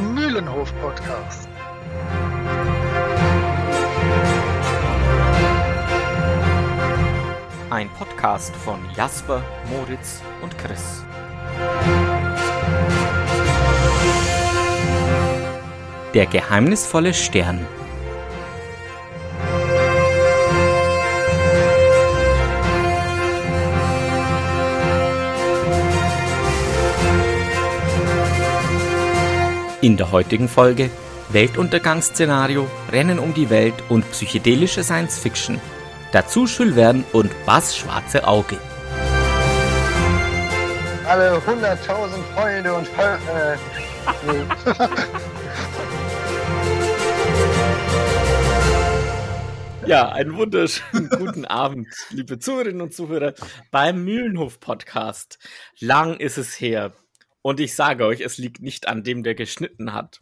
der Mühlenhof-Podcast. Ein Podcast von Jasper, Moritz und Chris. Der geheimnisvolle Stern. In der heutigen Folge Weltuntergangsszenario, Rennen um die Welt und psychedelische Science Fiction. Dazu Jules Verne und Bass Schwarze Auge. Alle 100.000 Freunde und Fol äh, nee. Ja, einen wunderschönen guten Abend, liebe Zuhörerinnen und Zuhörer beim Mühlenhof Podcast. Lang ist es her. Und ich sage euch, es liegt nicht an dem, der geschnitten hat,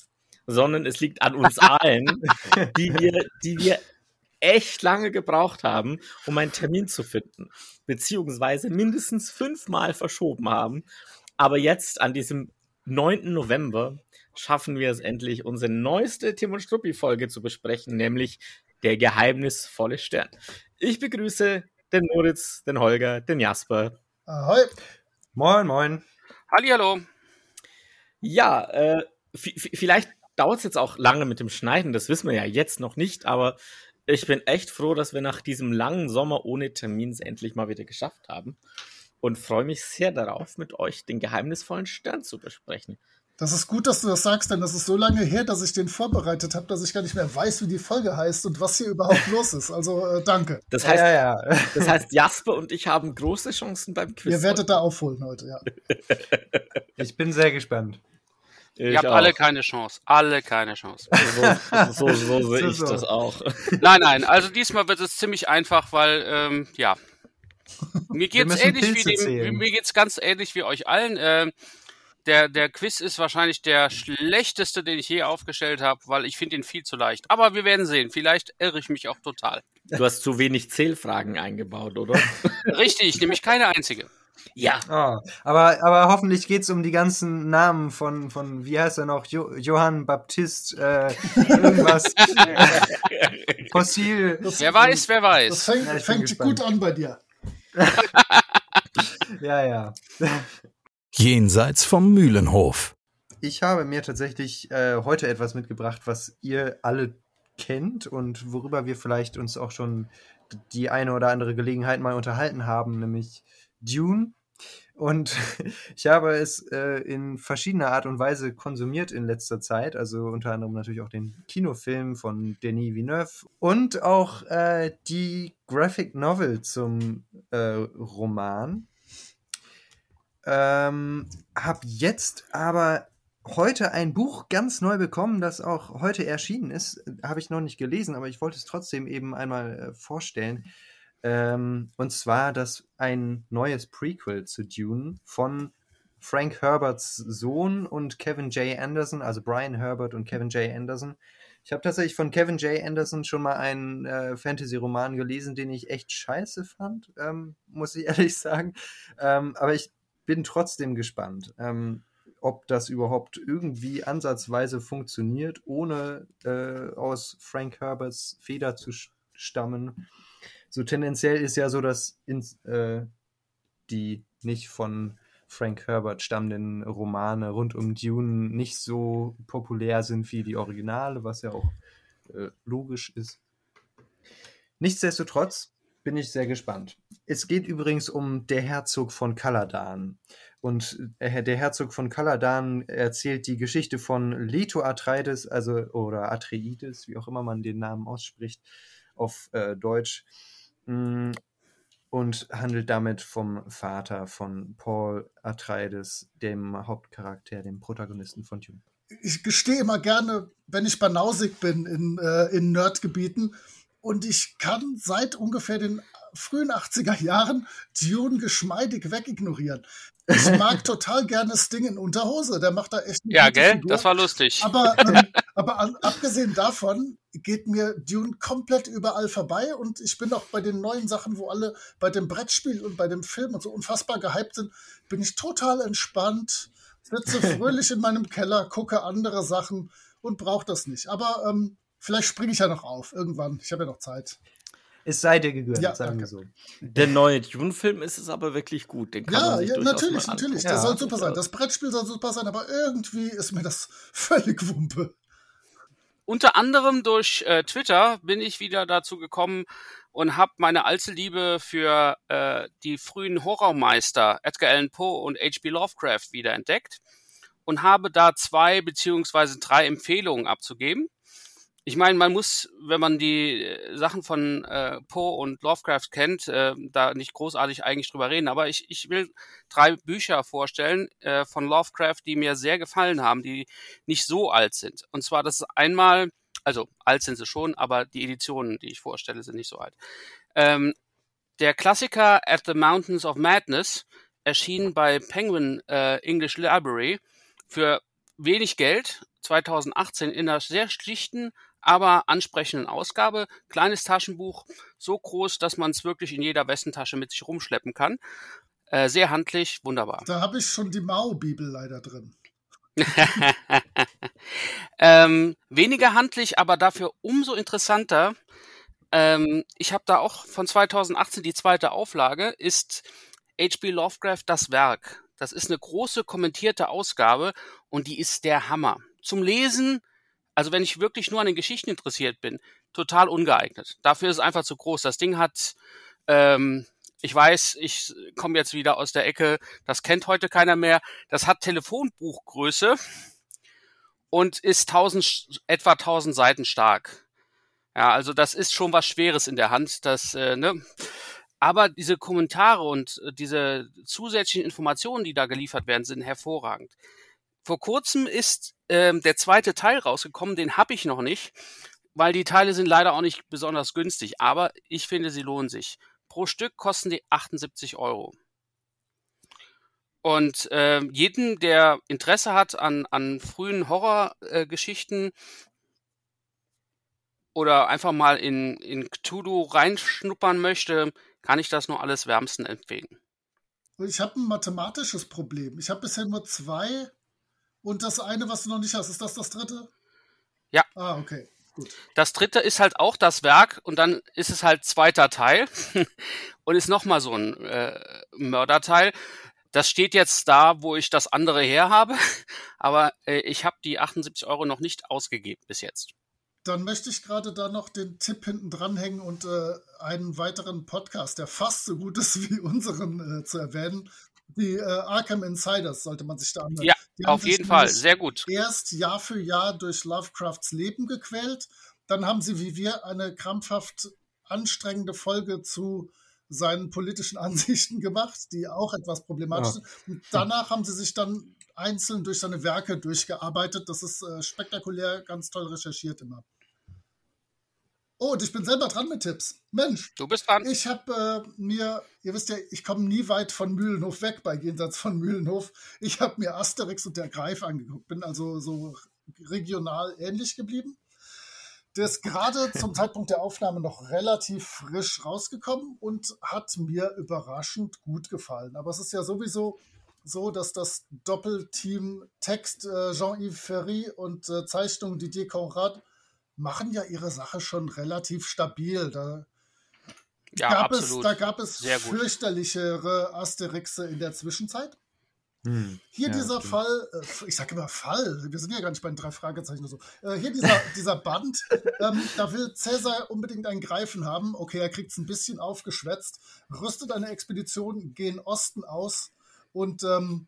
sondern es liegt an uns allen, die wir, die wir echt lange gebraucht haben, um einen Termin zu finden, beziehungsweise mindestens fünfmal verschoben haben. Aber jetzt an diesem 9. November schaffen wir es endlich, unsere neueste Tim und Struppi-Folge zu besprechen, nämlich der geheimnisvolle Stern. Ich begrüße den Moritz, den Holger, den Jasper. Ahoi. Moin, moin. Hallihallo. Ja, äh, vielleicht dauert es jetzt auch lange mit dem Schneiden, das wissen wir ja jetzt noch nicht, aber ich bin echt froh, dass wir nach diesem langen Sommer ohne Termin es endlich mal wieder geschafft haben und freue mich sehr darauf, mit euch den geheimnisvollen Stern zu besprechen. Das ist gut, dass du das sagst, denn das ist so lange her, dass ich den vorbereitet habe, dass ich gar nicht mehr weiß, wie die Folge heißt und was hier überhaupt los ist. Also äh, danke. Das heißt, ja, ja. das heißt, Jasper und ich haben große Chancen beim Quiz. Ihr werdet da aufholen heute, ja. Ich bin sehr gespannt. Ich Ihr habt auch. alle keine Chance. Alle keine Chance. So, so, so sehe ich das auch. nein, nein, also diesmal wird es ziemlich einfach, weil, ähm, ja. Mir geht's ähnlich wie dem, mir geht's ganz ähnlich wie euch allen. Ähm, der, der Quiz ist wahrscheinlich der schlechteste, den ich je aufgestellt habe, weil ich finde ihn viel zu leicht. Aber wir werden sehen. Vielleicht irre ich mich auch total. Du hast zu wenig Zählfragen eingebaut, oder? Richtig, nämlich keine einzige. Ja. Oh, aber, aber hoffentlich geht es um die ganzen Namen von, von wie heißt er noch, jo Johann Baptist, äh, irgendwas, Fossil. Das, Wer weiß, wer Das weiß. fängt, Ja, fängt gut an bei dir. Ja, ja. Jenseits vom Mühlenhof. Ich habe mir tatsächlich äh, heute etwas mitgebracht, was ihr alle kennt und worüber wir vielleicht uns auch schon die eine oder andere Gelegenheit mal unterhalten haben, nämlich Dune. Und ich habe es äh, in verschiedener Art und Weise konsumiert in letzter Zeit, also unter anderem natürlich auch den Kinofilm von Denis Villeneuve und auch äh, die Graphic Novel zum äh, Roman. Ähm, hab jetzt aber heute ein Buch ganz neu bekommen, das auch heute erschienen ist. Habe ich noch nicht gelesen, aber ich wollte es trotzdem eben einmal äh, vorstellen. Ähm, und zwar das ein neues Prequel zu Dune von Frank Herberts Sohn und Kevin J. Anderson, also Brian Herbert und Kevin J. Anderson. Ich habe tatsächlich von Kevin J. Anderson schon mal einen äh, Fantasy-Roman gelesen, den ich echt scheiße fand, ähm, muss ich ehrlich sagen. Ähm, aber ich bin trotzdem gespannt, ähm, ob das überhaupt irgendwie ansatzweise funktioniert, ohne äh, aus Frank Herberts Feder zu stammen. So tendenziell ist ja so, dass ins, äh, die nicht von Frank Herbert stammenden Romane rund um Dune nicht so populär sind wie die Originale, was ja auch äh, logisch ist. Nichtsdestotrotz bin ich sehr gespannt. Es geht übrigens um der Herzog von Kaladan. Und äh, der Herzog von Kaladan erzählt die Geschichte von Leto Atreides, also oder Atreides, wie auch immer man den Namen ausspricht, auf äh, Deutsch. Mm, Und handelt damit vom Vater von Paul Atreides, dem Hauptcharakter, dem Protagonisten von Dune. Ich gestehe immer gerne, wenn ich banausig bin in, äh, in Nerdgebieten und ich kann seit ungefähr den frühen 80er Jahren Dune geschmeidig wegignorieren. Ich mag total gerne Sting in Unterhose, der macht da echt Ja, gell? Figur. Das war lustig. Aber, ähm, aber an, abgesehen davon geht mir Dune komplett überall vorbei und ich bin auch bei den neuen Sachen, wo alle bei dem Brettspiel und bei dem Film und so unfassbar gehypt sind, bin ich total entspannt. sitze fröhlich in meinem Keller, gucke andere Sachen und brauche das nicht. Aber ähm, vielleicht springe ich ja noch auf irgendwann. Ich habe ja noch Zeit. Es sei dir gegönnt, Ja, sagen wir so. Der neue Dune-Film ist es aber wirklich gut. Den kann Ja, man sich ja natürlich, mal natürlich. Der Ja, soll super sein. Das Brettspiel soll super sein, aber irgendwie ist mir das völlig Wumpe. Unter anderem durch äh, Twitter bin ich wieder dazu gekommen und habe meine alte Liebe für äh, die frühen Horrormeister Edgar Allan Poe und H.P. Lovecraft wieder entdeckt und habe da zwei beziehungsweise drei Empfehlungen abzugeben. Ich meine, man muss, wenn man die äh, Sachen von äh, Poe und Lovecraft kennt, äh, da nicht großartig eigentlich drüber reden. Aber ich, ich will drei Bücher vorstellen äh, von Lovecraft, die mir sehr gefallen haben, die nicht so alt sind. Und zwar, das ist einmal, also alt sind sie schon, aber die Editionen, die ich vorstelle, sind nicht so alt. Ähm, der Klassiker At the Mountains of Madness erschien bei Penguin äh, English Library für wenig Geld 2018 in einer sehr schlichten, aber ansprechenden Ausgabe. Kleines Taschenbuch, so groß, dass man es wirklich in jeder Westentasche mit sich rumschleppen kann. Äh, sehr handlich, wunderbar. Da habe ich schon die Mao-Bibel leider drin. ähm, weniger handlich, aber dafür umso interessanter. Ähm, ich habe da auch von 2018 die zweite Auflage, ist H.P. Lovecraft das Werk. Das ist eine große kommentierte Ausgabe und die ist der Hammer. Zum Lesen, also wenn ich wirklich nur an den Geschichten interessiert bin, total ungeeignet. Dafür ist es einfach zu groß. Das Ding hat, ähm, ich weiß, ich komme jetzt wieder aus der Ecke, das kennt heute keiner mehr. Das hat Telefonbuchgröße und ist 1000, sch- etwa 1000 Seiten stark. Ja, also das ist schon was Schweres in der Hand. Das, äh, ne? Aber diese Kommentare und äh, diese zusätzlichen Informationen, die da geliefert werden, sind hervorragend. Vor kurzem ist ähm, der zweite Teil rausgekommen, den habe ich noch nicht, weil die Teile sind leider auch nicht besonders günstig, aber ich finde, sie lohnen sich. Pro Stück kosten die 78 Euro. Und äh, jeden, der Interesse hat an, an frühen Horrorgeschichten äh, oder einfach mal in, in Cthulhu reinschnuppern möchte, kann ich das nur alles wärmsten empfehlen. Ich habe ein mathematisches Problem. Ich habe bisher nur zwei und das eine, was du noch nicht hast, ist das das dritte? Ja. Ah, okay. Gut. Das dritte ist halt auch das Werk und dann ist es halt zweiter Teil und ist nochmal so ein äh, Mörderteil. Das steht jetzt da, wo ich das andere her habe, aber äh, ich habe die 78 Euro noch nicht ausgegeben bis jetzt. Dann möchte ich gerade da noch den Tipp hinten dranhängen und äh, einen weiteren Podcast, der fast so gut ist wie unseren, äh, zu erwähnen. Die äh, Arkham Insiders sollte man sich da anhören. Ja, Auf jeden Fall, sehr gut. erst Jahr für Jahr durch Lovecrafts Leben gequält. Dann haben sie wie wir eine krampfhaft anstrengende Folge zu seinen politischen Ansichten gemacht, die auch etwas problematisch Ja. sind. Und danach haben sie sich dann einzeln durch seine Werke durchgearbeitet. Das ist äh, spektakulär, ganz toll recherchiert immer. Oh, und ich bin selber dran mit Tipps. Mensch, Du bist dran. ich habe äh, mir, ihr wisst ja, ich komme nie weit von Mühlenhof weg bei Jenseits von Mühlenhof. Ich habe mir Asterix und der Greif angeguckt, bin also so regional ähnlich geblieben. Der ist gerade zum Zeitpunkt der Aufnahme noch relativ frisch rausgekommen und hat mir überraschend gut gefallen. Aber es ist ja sowieso so, dass das Doppelteam Text äh, Jean-Yves Ferry und äh, Zeichnung Didier Conrad machen ja ihre Sache schon relativ stabil. Da Ja, gab es, absolut. da gab es Sehr gut. fürchterlichere Asterixe in der Zwischenzeit. Hm. Hier Ja, dieser stimmt. Fall, äh, ich sage immer Fall, wir sind ja gar nicht bei den drei Fragezeichen oder so. Äh, hier dieser, dieser Band, ähm, da will Cäsar unbedingt einen Greifen haben. Okay, er kriegt es ein bisschen aufgeschwätzt, rüstet eine Expedition gen Osten aus und ähm,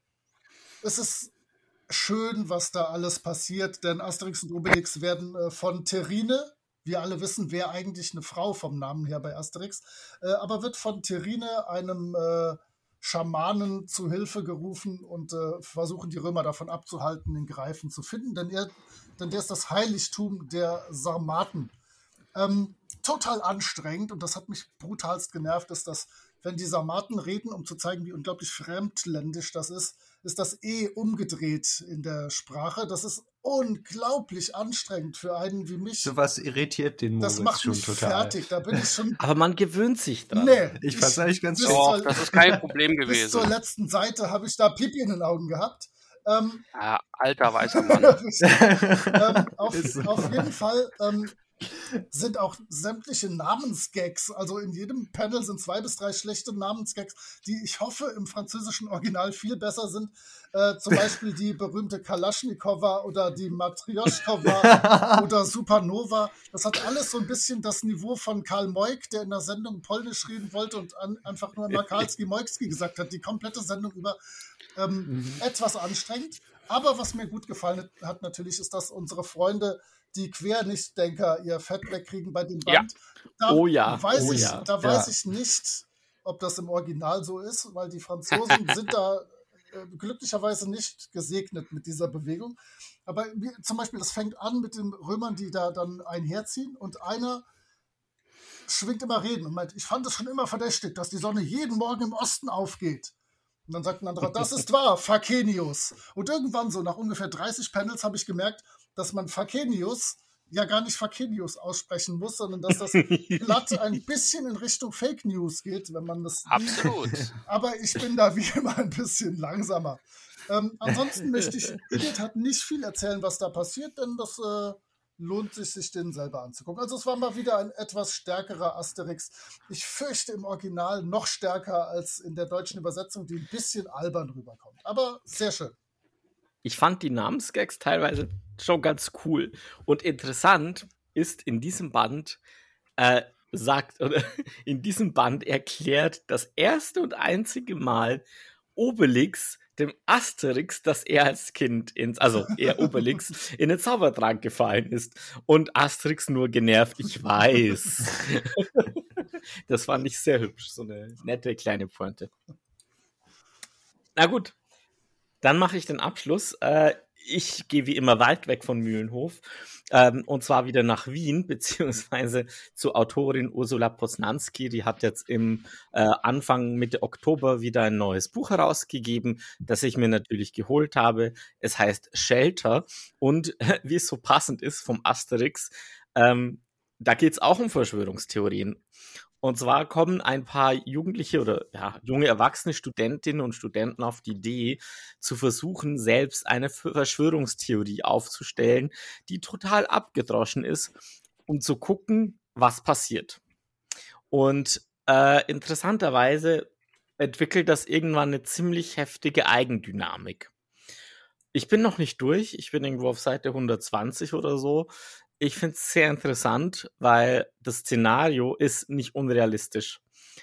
es ist schön, was da alles passiert, denn Asterix und Obelix werden äh, von Terrine, wir alle wissen, wer eigentlich eine Frau vom Namen her bei Asterix, äh, aber wird von Terrine, einem äh, Schamanen, zu Hilfe gerufen und äh, versuchen die Römer davon abzuhalten, den Greifen zu finden, denn, er, denn der ist das Heiligtum der Sarmaten. Ähm, total anstrengend und das hat mich brutalst genervt, dass wenn die Sarmaten reden, um zu zeigen, wie unglaublich fremdländisch das ist, ist das eh umgedreht in der Sprache. Das ist unglaublich anstrengend für einen wie mich. Sowas irritiert den Moritz das macht schon mich total. fertig. Da bin ich schon. Aber man gewöhnt sich dran. Nee, Ich fand's eigentlich ganz schön. Zur- das ist kein Problem Bis zur gewesen. letzten Seite habe ich da Pipi in den Augen gehabt. Ähm, Ja, alter weißer Mann. ähm, auf, so. auf jeden Fall ähm, sind auch sämtliche Namensgags, also in jedem Panel sind zwei bis drei schlechte Namensgags, die ich hoffe im französischen Original viel besser sind. Äh, zum Beispiel die berühmte Kalaschnikowa oder die Matrioschkowa oder Supernova. Das hat alles so ein bisschen das Niveau von Karl Moik, der in der Sendung Polnisch reden wollte und an, einfach nur immer Karlski Moikski gesagt hat, die komplette Sendung über. Ähm, Etwas anstrengend. Aber was mir gut gefallen hat natürlich, ist, dass unsere Freunde, die Quernichtdenker, ihr Fett wegkriegen bei dem Ja. Band. Da Oh ja, weiß, oh ich, ja. da weiß Ja. ich nicht, ob das im Original so ist, weil die Franzosen sind da äh, glücklicherweise nicht gesegnet mit dieser Bewegung. Aber wie, zum Beispiel, das fängt an mit den Römern, die da dann einherziehen und einer schwingt immer Reden und meint, ich fand es schon immer verdächtig, dass die Sonne jeden Morgen im Osten aufgeht. Und dann sagt ein anderer, das ist wahr, Fakenius. Und irgendwann so, nach ungefähr 30 Panels, habe ich gemerkt, dass man Fakenius ja gar nicht Fakenius aussprechen muss, sondern dass das glatt ein bisschen in Richtung Fake News geht, wenn man das. Absolut. Aber ich bin da wie immer ein bisschen langsamer. Ähm, ansonsten möchte ich Edith hat nicht viel erzählen, was da passiert, denn das äh, lohnt sich, sich den selber anzugucken. Also es war mal wieder ein etwas stärkerer Asterix. Ich fürchte im Original noch stärker als in der deutschen Übersetzung, die ein bisschen albern rüberkommt. Aber sehr schön. Ich fand die Namensgags teilweise schon ganz cool. Und interessant ist in diesem Band, äh, sagt, oder in diesem Band erklärt das erste und einzige Mal Obelix dem Asterix, dass er als Kind ins, also er Obelix, in den Zaubertrank gefallen ist. Und Asterix nur genervt, ich weiß. das fand ich sehr hübsch, so eine nette kleine Pointe. Na gut, dann mache ich den Abschluss. Äh, ich gehe wie immer weit weg von Mühlenhof. Ähm, und zwar wieder nach Wien, beziehungsweise zur Autorin Ursula Posnanski. Die hat jetzt im äh, Anfang Mitte Oktober wieder ein neues Buch herausgegeben, das ich mir natürlich geholt habe. Es heißt Shelter. Und wie es so passend ist vom Asterix, ähm, da geht es auch um Verschwörungstheorien. Und zwar kommen ein paar Jugendliche oder ja, junge erwachsene Studentinnen und Studenten auf die Idee, zu versuchen, selbst eine Verschwörungstheorie aufzustellen, die total abgedroschen ist, um zu gucken, was passiert. Und äh, interessanterweise entwickelt das irgendwann eine ziemlich heftige Eigendynamik. Ich bin noch nicht durch, ich bin irgendwo auf Seite 120 oder so. Ich finde es sehr interessant, weil das Szenario ist nicht unrealistisch,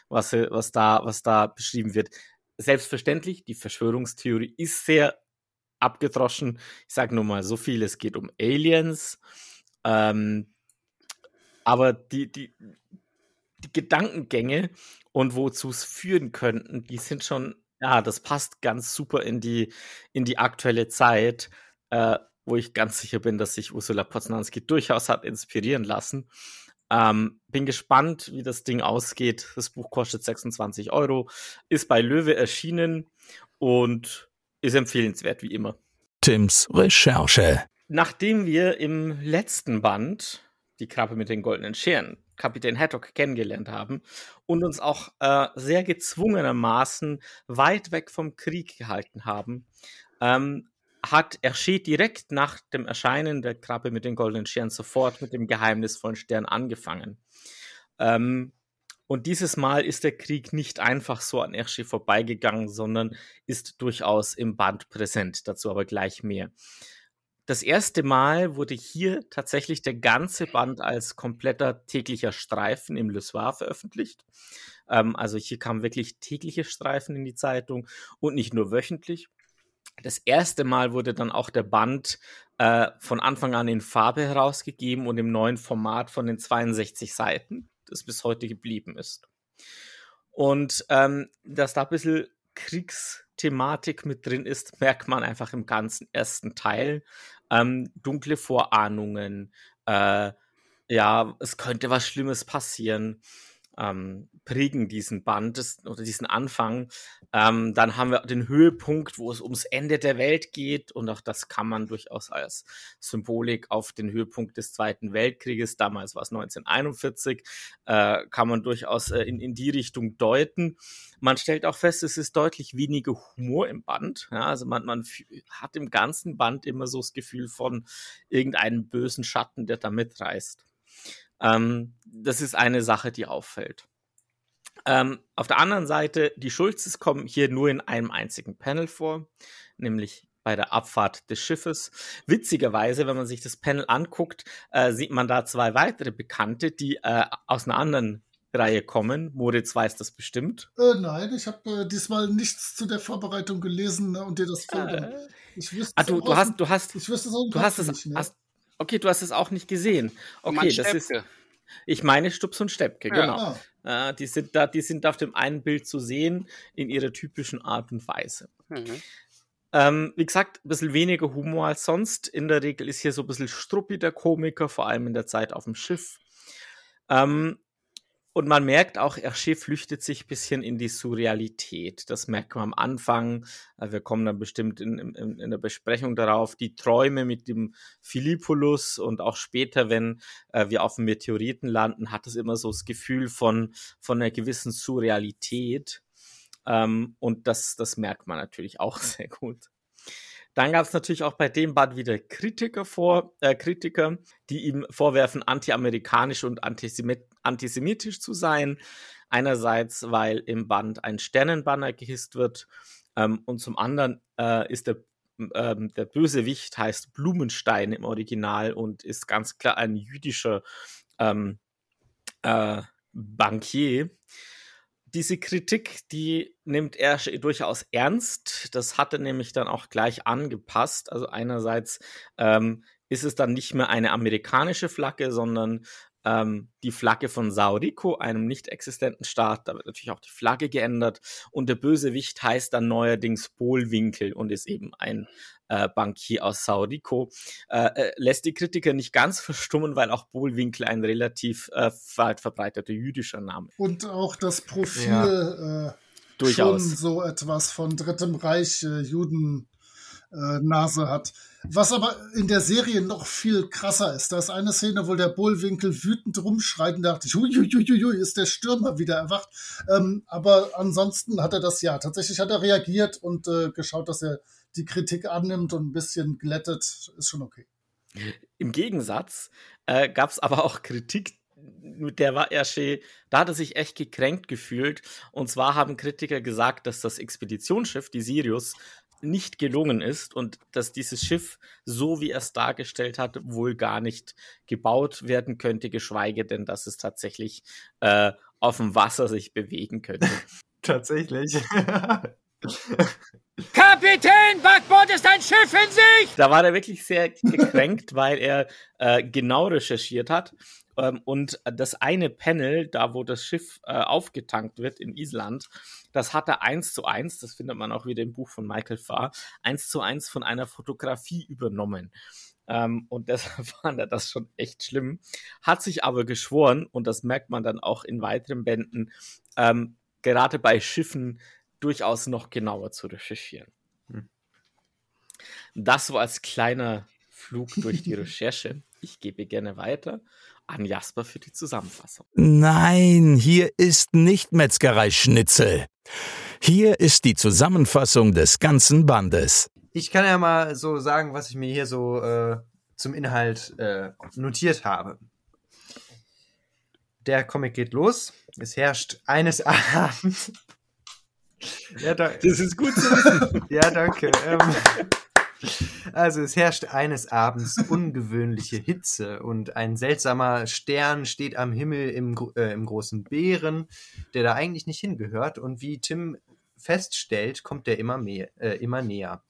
was, äh, was, da, was da beschrieben wird. Selbstverständlich, die Verschwörungstheorie ist sehr abgedroschen. Ich sage nur mal so viel, es geht um Aliens. Ähm, aber die, die, die Gedankengänge und wozu es führen könnten, die sind schon, ja, das passt ganz super in die, in die aktuelle Zeit. Äh, wo ich ganz sicher bin, dass sich Ursula Poznanski durchaus hat inspirieren lassen. Ähm, bin gespannt, wie das Ding ausgeht. Das Buch kostet 26 Euro, ist bei Löwe erschienen und ist empfehlenswert wie immer. Tims Recherche. Nachdem wir im letzten Band die Krabbe mit den goldenen Scheren Kapitän Haddock kennengelernt haben und uns auch äh, sehr gezwungenermaßen weit weg vom Krieg gehalten haben, ähm, hat Hergé direkt nach dem Erscheinen der Krabbe mit den goldenen Sternen sofort mit dem geheimnisvollen Stern angefangen. Ähm, und dieses Mal ist der Krieg nicht einfach so an Hergé vorbeigegangen, sondern ist durchaus im Band präsent. Dazu aber gleich mehr. Das erste Mal wurde hier tatsächlich der ganze Band als kompletter täglicher Streifen im Le Soir veröffentlicht. Ähm, also hier kamen wirklich tägliche Streifen in die Zeitung und nicht nur wöchentlich. Das erste Mal wurde dann auch der Band äh, von Anfang an in Farbe herausgegeben und im neuen Format von den 62 Seiten, das bis heute geblieben ist. Und ähm, dass da ein bisschen Kriegsthematik mit drin ist, merkt man einfach im ganzen ersten Teil. Ähm, dunkle Vorahnungen, äh, ja, es könnte was Schlimmes passieren. Ähm, prägen diesen Band des, oder diesen Anfang. Ähm, dann haben wir den Höhepunkt, wo es ums Ende der Welt geht und auch das kann man durchaus als Symbolik auf den Höhepunkt des Zweiten Weltkrieges, damals war es 1941, äh, kann man durchaus äh, in, in die Richtung deuten. Man stellt auch fest, es ist deutlich weniger Humor im Band. Ja, also man, man hat im ganzen Band immer so das Gefühl von irgendeinem bösen Schatten, der da mitreißt. Ähm, das ist eine Sache, die auffällt. Ähm, auf der anderen Seite, die Schulzes kommen hier nur in einem einzigen Panel vor, nämlich bei der Abfahrt des Schiffes. Witzigerweise, wenn man sich das Panel anguckt, äh, sieht man da zwei weitere Bekannte, die äh, aus einer anderen Reihe kommen. Moritz weiß das bestimmt. Äh, nein, ich habe äh, diesmal nichts zu der Vorbereitung gelesen ne, und dir das Film. Äh, ich wüsste ah, du, du hast, du hast, ich wüsste so du hast es, nicht, hast, Okay, du hast es auch nicht gesehen. Okay, das ist. Ich meine Stups und Steppke, genau. Äh, die, sind da, die sind auf dem einen Bild zu sehen in ihrer typischen Art und Weise. Mhm. Ähm, wie gesagt, ein bisschen weniger Humor als sonst. In der Regel ist hier so ein bisschen Struppi der Komiker, vor allem in der Zeit auf dem Schiff. Ähm, und man merkt auch, Hergé flüchtet sich ein bisschen in die Surrealität. Das merkt man am Anfang. Äh, wir kommen dann bestimmt in, in, in der Besprechung darauf. Die Träume mit dem Philippolus und auch später, wenn äh, wir auf dem Meteoriten landen, hat es immer so das Gefühl von, von einer gewissen Surrealität. Ähm, und das, das merkt man natürlich auch sehr gut. Dann gab es natürlich auch bei dem Band wieder Kritiker vor, äh, Kritiker, die ihm vorwerfen, anti-amerikanisch und antisemit antisemitisch zu sein. Einerseits, weil im Band ein Sternenbanner gehisst wird ähm, und zum anderen äh, ist der ähm, der Bösewicht heißt Blumenstein im Original und ist ganz klar ein jüdischer ähm, äh, Bankier diese Kritik, die nimmt er durchaus ernst. Das hat er nämlich dann auch gleich angepasst. Also einerseits ähm, ist es dann nicht mehr eine amerikanische Flagge, sondern ähm, die Flagge von Sao Rico, einem nicht existenten Staat. Da wird natürlich auch die Flagge geändert. Und der Bösewicht heißt dann neuerdings Bohlwinkel und ist eben ein äh, Bankier aus Sao Rico. Äh, äh, lässt die Kritiker nicht ganz verstummen, weil auch Bohlwinkel ein relativ äh, weit verbreiteter jüdischer Name ist. Und auch das Profil ja. Äh, Durchaus. schon so etwas von Drittem Reich äh, Juden äh, Nase hat. Was aber in der Serie noch viel krasser ist. Da ist eine Szene, wo der Bullwinkel wütend rumschreit und dachte ich, huiuiuiui, ist der Stürmer wieder erwacht. Ähm, aber ansonsten hat er das ja. Tatsächlich hat er reagiert und äh, geschaut, dass er die Kritik annimmt und ein bisschen glättet. Ist schon okay. Im Gegensatz äh, gab es aber auch Kritik, mit der war Hergé, da hat er sich echt gekränkt gefühlt. Und zwar haben Kritiker gesagt, dass das Expeditionsschiff, die Sirius, nicht gelungen ist und dass dieses Schiff, so wie er es dargestellt hat, wohl gar nicht gebaut werden könnte, geschweige denn, dass es tatsächlich äh, auf dem Wasser sich bewegen könnte. tatsächlich. Kapitän, Backbord ist ein Schiff in sich! Da war er wirklich sehr gekränkt, weil er äh, genau recherchiert hat ähm, und das eine Panel, da wo das Schiff äh, aufgetankt wird in Island, das hat er eins zu eins, das findet man auch wieder im Buch von Michael Farr, eins zu eins von einer Fotografie übernommen. Ähm, und deshalb fand er das schon echt schlimm. Hat sich aber geschworen, und das merkt man dann auch in weiteren Bänden, ähm, gerade bei Schiffen durchaus noch genauer zu recherchieren. Hm. Das so als kleiner Flug durch die Recherche. Ich gebe gerne weiter an Jasper für die Zusammenfassung. Nein, hier ist nicht Metzgerei Schnitzel. Hier ist die Zusammenfassung des ganzen Bandes. Ich kann ja mal so sagen, was ich mir hier so äh, zum Inhalt äh, notiert habe. Der Comic geht los. Es herrscht eines Abends. Ja, da das ist gut zu wissen. ja, danke. Ähm, also es herrscht eines Abends ungewöhnliche Hitze und ein seltsamer Stern steht am Himmel im, äh, im großen Bären, der da eigentlich nicht hingehört. Und wie Tim feststellt, kommt der immer, mehr, äh, immer näher.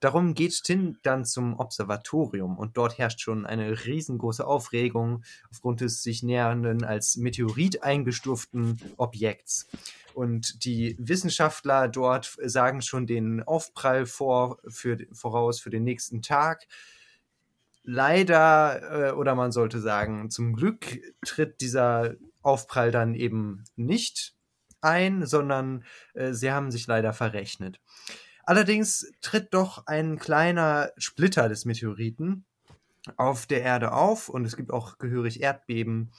Darum geht Tim dann zum Observatorium und dort herrscht schon eine riesengroße Aufregung aufgrund des sich nähernden als Meteorit eingestuften Objekts. Und die Wissenschaftler dort sagen schon den Aufprall vor, für, voraus für den nächsten Tag. Leider, äh, oder man sollte sagen, zum Glück tritt dieser Aufprall dann eben nicht ein, sondern äh, sie haben sich leider verrechnet. Allerdings tritt doch ein kleiner Splitter des Meteoriten auf der Erde auf und es gibt auch gehörig Erdbeben.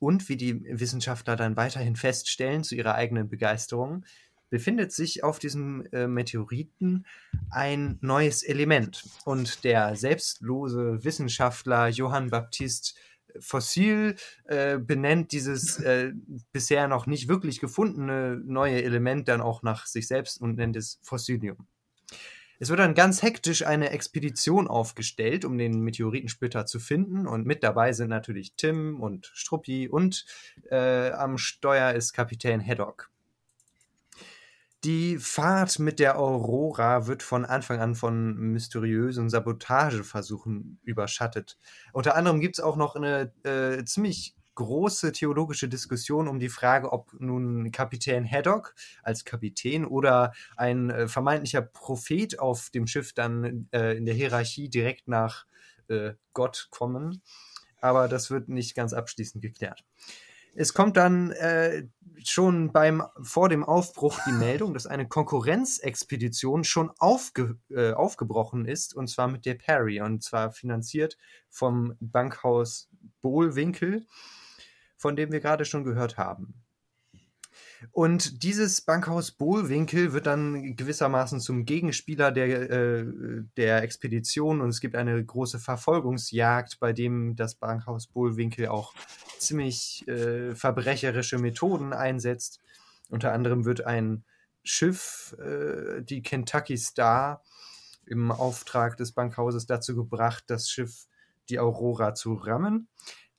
Und wie die Wissenschaftler dann weiterhin feststellen, zu ihrer eigenen Begeisterung, befindet sich auf diesem äh, Meteoriten ein neues Element. Und der selbstlose Wissenschaftler Johann Baptist Fossil äh, benennt dieses äh, bisher noch nicht wirklich gefundene neue Element dann auch nach sich selbst und nennt es Fossilium. Es wird dann ganz hektisch eine Expedition aufgestellt, um den Meteoritensplitter zu finden. Und mit dabei sind natürlich Tim und Struppi und äh, am Steuer ist Kapitän Haddock. Die Fahrt mit der Aurora wird von Anfang an von mysteriösen Sabotageversuchen überschattet. Unter anderem gibt es auch noch eine äh, ziemlich große theologische Diskussion um die Frage, ob nun Kapitän Haddock als Kapitän oder ein äh, vermeintlicher Prophet auf dem Schiff dann äh, in der Hierarchie direkt nach äh, Gott kommen. Aber das wird nicht ganz abschließend geklärt. Es kommt dann äh, schon beim vor dem Aufbruch die Meldung, dass eine Konkurrenzexpedition schon aufge, äh, aufgebrochen ist, und zwar mit der Perry, und zwar finanziert vom Bankhaus Bohlwinkel, von dem wir gerade schon gehört haben. Und dieses Bankhaus Bohlwinkel wird dann gewissermaßen zum Gegenspieler der, äh, der Expedition und es gibt eine große Verfolgungsjagd, bei dem das Bankhaus Bohlwinkel auch ziemlich äh, verbrecherische Methoden einsetzt. Unter anderem wird ein Schiff, äh, die Kentucky Star, im Auftrag des Bankhauses dazu gebracht, das Schiff die Aurora zu rammen.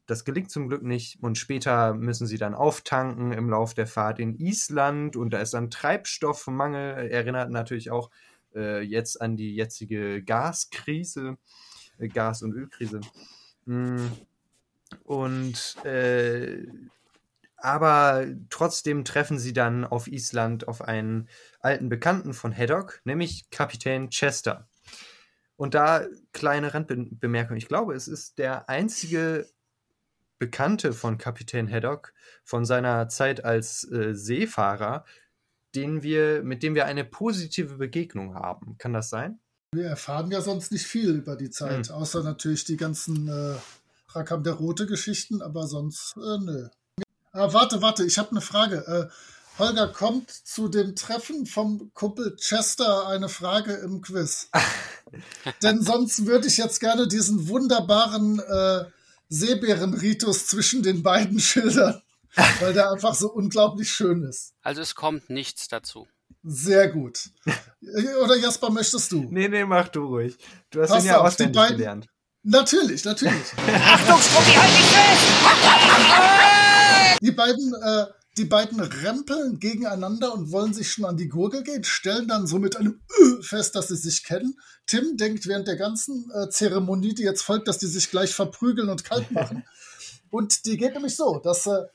Das gelingt zum Glück nicht und später müssen sie dann auftanken im Lauf der Fahrt in Island und da ist dann Treibstoffmangel. Erinnert natürlich auch äh, jetzt an die jetzige Gaskrise, äh, Gas- und Ölkrise. Mm. Und äh, aber trotzdem treffen sie dann auf Island auf einen alten Bekannten von Haddock, nämlich Kapitän Chester. Und da kleine Randbemerkung. Ich glaube, es ist der einzige Bekannte von Kapitän Haddock von seiner Zeit als äh, Seefahrer, den wir, mit dem wir eine positive Begegnung haben. Kann das sein? Wir erfahren ja sonst nicht viel über die Zeit, hm. außer natürlich die ganzen äh, Rakam der Rote Geschichten, aber sonst äh, nö. Ah, warte, warte, ich habe eine Frage. Äh, Holger, kommt zu dem Treffen vom Kumpel Chester eine Frage im Quiz? Denn sonst würde ich jetzt gerne diesen wunderbaren äh, Seebärenritus zwischen den beiden Schildern, weil der einfach so unglaublich schön ist. Also es kommt nichts dazu. Sehr gut. Oder Jasper, möchtest du? Nee, nee, mach du ruhig. Du hast Pass ihn ja auf, auswendig beiden, gelernt. Natürlich, natürlich. Achtung, Struppi, halt dich fest! Die beiden äh, die beiden rempeln gegeneinander und wollen sich schon an die Gurgel gehen, stellen dann so mit einem Ö fest, dass sie sich kennen. Tim denkt während der ganzen äh, Zeremonie, die jetzt folgt, dass die sich gleich verprügeln und kalt machen. und die geht nämlich so, dass äh,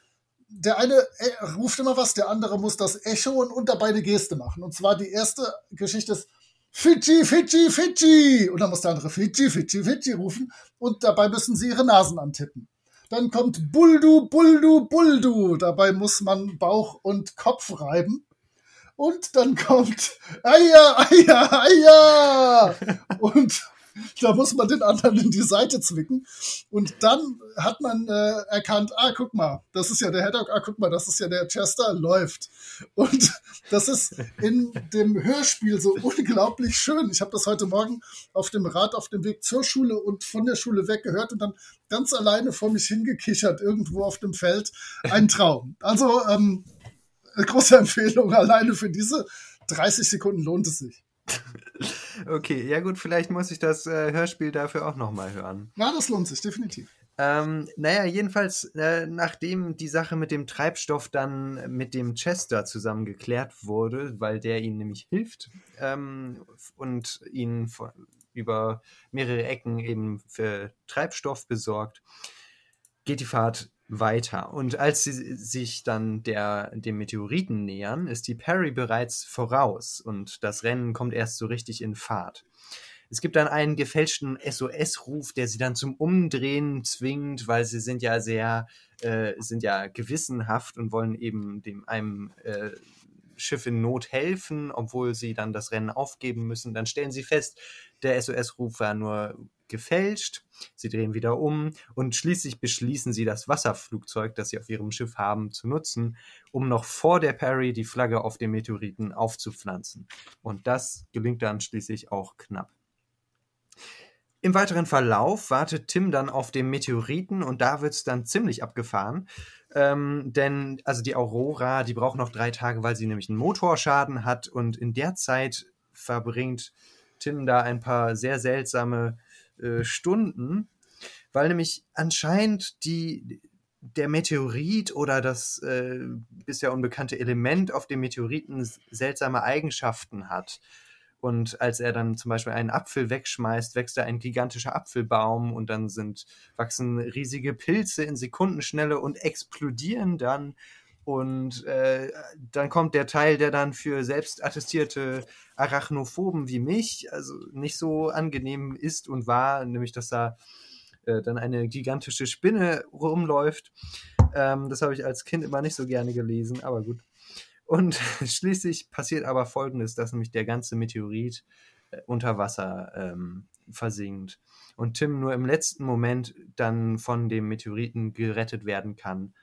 der eine äh, ruft immer was, der andere muss das Echo und unter beide Geste machen. Und zwar die erste Geschichte ist Fidschi, Fidschi, Fidschi. Und dann muss der andere Fidschi, Fidschi, Fidschi rufen. Und dabei müssen sie ihre Nasen antippen. Dann kommt Buldu, Buldu, Buldu. Dabei muss man Bauch und Kopf reiben. Und dann kommt Eier, Eier, Eier. Und da muss man den anderen in die Seite zwicken. Und dann hat man äh, erkannt, ah, guck mal, das ist ja der Haddock, ah, guck mal, das ist ja der Chester, läuft. Und das ist in dem Hörspiel so unglaublich schön. Ich habe das heute Morgen auf dem Rad auf dem Weg zur Schule und von der Schule weg gehört und dann ganz alleine vor mich hingekichert, irgendwo auf dem Feld. Ein Traum. Also, ähm, große Empfehlung, alleine für diese 30 Sekunden lohnt es sich. Okay, ja gut, vielleicht muss ich das äh, Hörspiel dafür auch nochmal hören. Ja, das lohnt sich, definitiv. Ähm, naja, jedenfalls, äh, nachdem die Sache mit dem Treibstoff dann mit dem Chester zusammen geklärt wurde, weil der ihnen nämlich hilft ähm, und ihnen über mehrere Ecken eben für Treibstoff besorgt, geht die Fahrt weiter. Und als sie sich dann der, dem Meteoriten nähern, ist die Perry bereits voraus und das Rennen kommt erst so richtig in Fahrt. es gibt dann einen gefälschten SOS-Ruf, der sie dann zum Umdrehen zwingt, weil sie sind ja sehr, äh, sind ja gewissenhaft und wollen eben dem einem äh, Schiff in Not helfen, obwohl sie dann das Rennen aufgeben müssen. Dann stellen sie fest, der SOS-Ruf war nur gefälscht. Sie drehen wieder um und schließlich beschließen sie, das Wasserflugzeug, das sie auf ihrem Schiff haben, zu nutzen, um noch vor der Perry die Flagge auf dem Meteoriten aufzupflanzen. Und das gelingt dann schließlich auch knapp. Im weiteren Verlauf wartet Tim dann auf dem Meteoriten und da wird es dann ziemlich abgefahren. Ähm, denn also die Aurora, die braucht noch drei Tage, weil sie nämlich einen Motorschaden hat und in der Zeit verbringt Tim da ein paar sehr seltsame äh, Stunden, weil nämlich anscheinend die, der Meteorit oder das äh, bisher unbekannte Element auf dem Meteoriten seltsame Eigenschaften hat. Und als er dann zum Beispiel einen Apfel wegschmeißt, wächst da ein gigantischer Apfelbaum und dann sind, wachsen riesige Pilze in Sekundenschnelle und explodieren dann. Und äh, dann kommt der Teil, der dann für selbst attestierte Arachnophoben wie mich, also nicht so angenehm ist und war, nämlich dass da äh, dann eine gigantische Spinne rumläuft. Ähm, das habe ich als Kind immer nicht so gerne gelesen, aber gut. Und schließlich passiert aber Folgendes, dass nämlich der ganze Meteorit äh, unter Wasser ähm, versinkt und Tim nur im letzten Moment dann von dem Meteoriten gerettet werden kann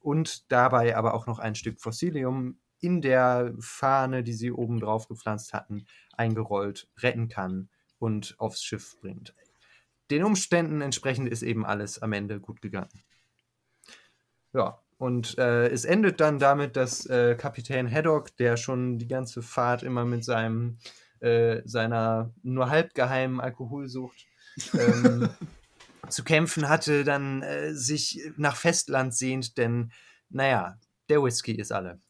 und dabei aber auch noch ein Stück Fossilium in der Fahne, die sie oben drauf gepflanzt hatten, eingerollt retten kann und aufs Schiff bringt. Den Umständen entsprechend ist eben alles am Ende gut gegangen. Ja, und äh, es endet dann damit, dass äh, Kapitän Haddock, der schon die ganze Fahrt immer mit seinem, äh, seiner nur halbgeheimen Alkoholsucht ähm, zu kämpfen hatte, dann äh, sich nach Festland sehnt, denn naja, der Whisky ist alle.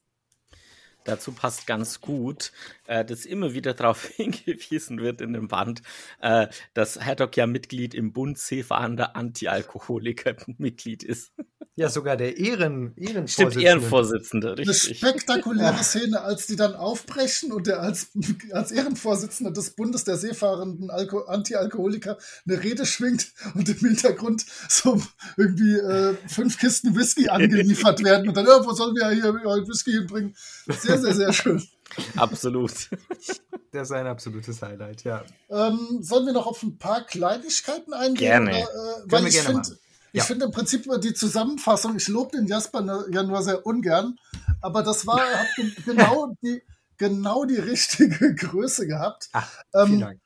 Dazu passt ganz gut, äh, dass immer wieder darauf hingewiesen wird in dem Band, äh, dass Haddock ja Mitglied im Bund seefahrender Antialkoholiker Mitglied ist. Ja, sogar der Ehren, Ehrenvorsitzende. Stimmt, Ehrenvorsitzende, richtig. Eine spektakuläre Szene, als die dann aufbrechen und der als, als Ehrenvorsitzender des Bundes der seefahrenden Alko Anti-Alkoholiker eine Rede schwingt und im Hintergrund so irgendwie äh, fünf Kisten Whisky angeliefert werden und dann, ja, wo sollen wir hier Whisky hinbringen? Sehr, sehr, sehr schön. Absolut. Das ist ein absolutes Highlight, ja. Ähm, sollen wir noch auf ein paar Kleinigkeiten eingehen? Gerne. Oder, äh, weil ich finde, ich finde im Prinzip die Zusammenfassung, ich lobe den Jasper ja nur sehr ungern, aber das war, hat genau die, genau die richtige Größe gehabt. Ach, vielen ähm, Dank.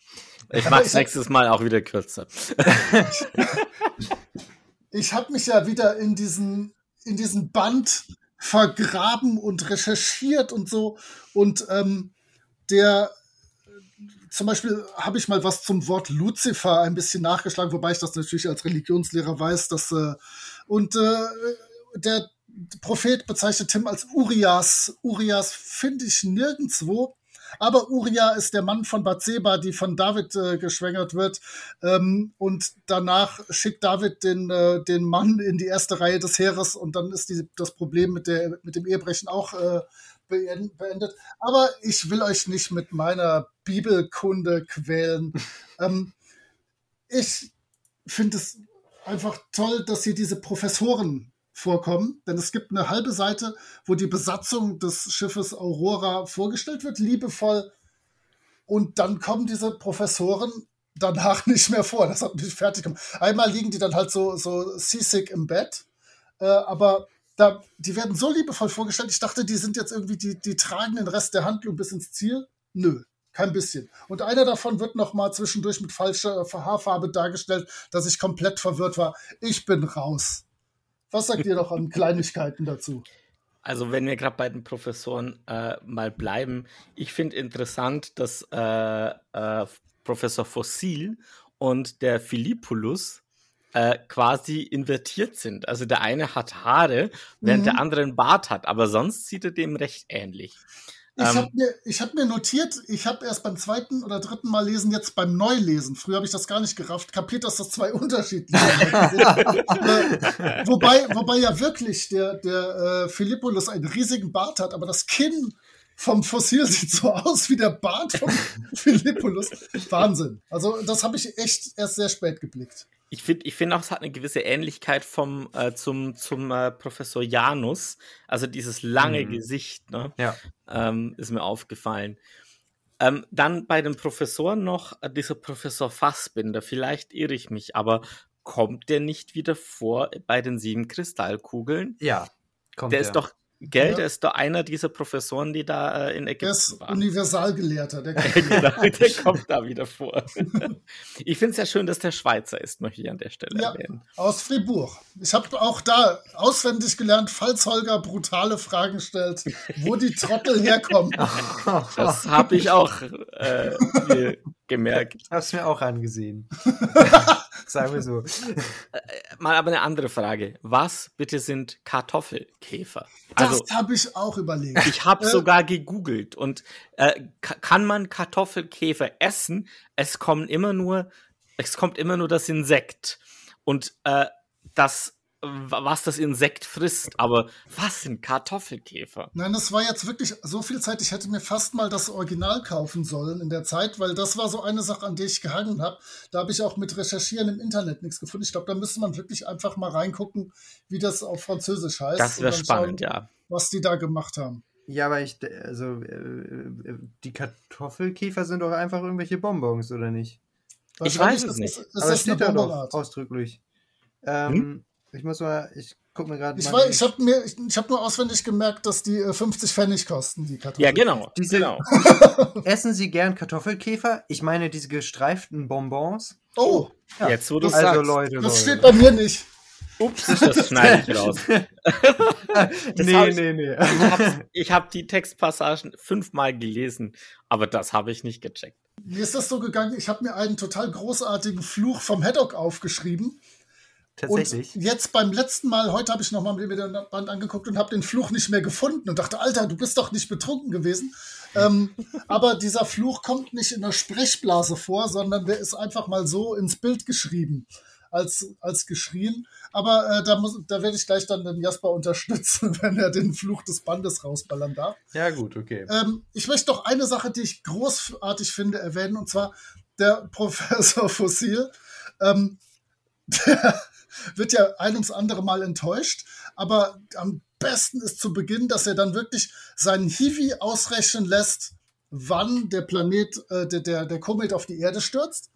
Ich mache es nächstes Mal auch wieder kürzer. ich habe mich ja wieder in diesen, in diesen Band vergraben und recherchiert und so. Und ähm, der zum Beispiel habe ich mal was zum Wort Luzifer ein bisschen nachgeschlagen, wobei ich das natürlich als Religionslehrer weiß, dass äh, und äh, der Prophet bezeichnet Tim als Urias. Urias finde ich nirgendwo. Aber Uria ist der Mann von Bathseba, die von David äh, geschwängert wird. Ähm, und danach schickt David den, äh, den Mann in die erste Reihe des Heeres und dann ist die, das Problem mit, der, mit dem Ehebrechen auch äh, beendet. Aber ich will euch nicht mit meiner Bibelkunde quälen. ähm, ich finde es einfach toll, dass hier diese Professoren vorkommen, denn es gibt eine halbe Seite, wo die Besatzung des Schiffes Aurora vorgestellt wird, liebevoll. Und dann kommen diese Professoren danach nicht mehr vor. Das hat mich fertig gemacht. Einmal liegen die dann halt so, so seasick im Bett, äh, aber da, die werden so liebevoll vorgestellt. Ich dachte, die sind jetzt irgendwie, die, die tragen den Rest der Handlung bis ins Ziel. Nö, kein bisschen. Und einer davon wird noch mal zwischendurch mit falscher Haarfarbe dargestellt, dass ich komplett verwirrt war. Ich bin raus. Was sagt ihr noch an Kleinigkeiten dazu? Also wenn wir gerade bei den Professoren äh, mal bleiben, ich finde interessant, dass äh, äh, Professor Fossil und der Philippulus äh, quasi invertiert sind. Also der eine hat Haare, während mhm. der andere einen Bart hat, aber sonst sieht er dem recht ähnlich. Ich ähm, habe mir, hab mir notiert, ich habe erst beim zweiten oder dritten Mal lesen, jetzt beim Neulesen, früher habe ich das gar nicht gerafft, kapiert, dass das zwei unterschiedliche sind. äh, wobei, wobei ja wirklich der, der äh, Philippolus einen riesigen Bart hat, aber das Kinn vom Fossil sieht so aus wie der Bart von Philippulus. Wahnsinn. Also das habe ich echt erst sehr spät geblickt. Ich finde ich find auch, es hat eine gewisse Ähnlichkeit vom, äh, zum, zum äh, Professor Janus. Also dieses lange Mhm. Gesicht, ne? Ja. ähm, ist mir aufgefallen. Ähm, dann bei den Professoren noch äh, dieser Professor Fassbinder. Vielleicht irre ich mich, aber kommt der nicht wieder vor bei den sieben Kristallkugeln? Ja, kommt der der. ist doch, gell, Ja. der ist doch einer dieser Professoren, die da äh, in Der Ägypten ist waren. Universalgelehrter. Der genau, der kommt da wieder vor. ich finde es ja schön, dass der Schweizer ist, möchte ich an der Stelle Ja. erwähnen. aus Fribourg. Ich habe auch da auswendig gelernt, falls Holger brutale Fragen stellt, wo die Trottel herkommen. Das habe ich auch äh, gemerkt. Hab's mir auch angesehen. Sagen wir so. Mal aber eine andere Frage. Was bitte sind Kartoffelkäfer? Also, das habe ich auch überlegt. ich habe Äh, sogar gegoogelt und äh, ka- kann man Kartoffelkäfer essen? Es kommen immer nur, es kommt immer nur das Insekt und äh, das, was das Insekt frisst. Aber was sind Kartoffelkäfer? Nein, das war jetzt wirklich so viel Zeit. Ich hätte mir fast mal das Original kaufen sollen in der Zeit, weil das war so eine Sache, an der ich gehangen habe. Da habe ich auch mit Recherchieren im Internet nichts gefunden. Ich glaube, da müsste man wirklich einfach mal reingucken, wie das auf Französisch heißt. Das wäre spannend, schauen, ja. Was die da gemacht haben. Ja, aber ich, also, äh, äh, die Kartoffelkäfer sind doch einfach irgendwelche Bonbons, oder nicht? Ich weiß es ist nicht. Das, ist aber das steht eine da doch Bonbonart? ausdrücklich. Ähm, Ich muss mal, ich guck mir gerade Ich, weiß, ich habe mir, ich, ich habe nur auswendig gemerkt, dass die äh, 50 Pfennig kosten, die Kartoffeln. Ja, genau. Diese- genau. Essen Sie gern Kartoffelkäfer? Ich meine diese gestreiften Bonbons. Oh, Ja. Jetzt, wo du Also sagst. Leute, das Leute. steht bei mir nicht. Ups, das schneide ich raus. Nee, hab ich- nee, nee. Ich habe hab die Textpassagen fünfmal gelesen, aber das habe ich nicht gecheckt. Mir ist das so gegangen, ich habe mir einen total großartigen Fluch vom Haddock aufgeschrieben. Tatsächlich. Und jetzt beim letzten Mal, heute habe ich nochmal mir den Band angeguckt und habe den Fluch nicht mehr gefunden und dachte, Alter, du bist doch nicht betrunken gewesen. ähm, aber dieser Fluch kommt nicht in der Sprechblase vor, sondern der ist einfach mal so ins Bild geschrieben, als, als geschrien. Aber äh, da, muss, da werde ich gleich dann den Jasper unterstützen, wenn er den Fluch des Bandes rausballern darf. Ja, gut, okay. Ähm, ich möchte noch eine Sache, die ich großartig finde, erwähnen, und zwar der Professor Fossil. Ähm, der wird ja ein ums andere Mal enttäuscht, aber am besten ist zu Beginn, dass er dann wirklich seinen Hiwi ausrechnen lässt, wann der Planet, äh, der, der, der Komet auf die Erde stürzt.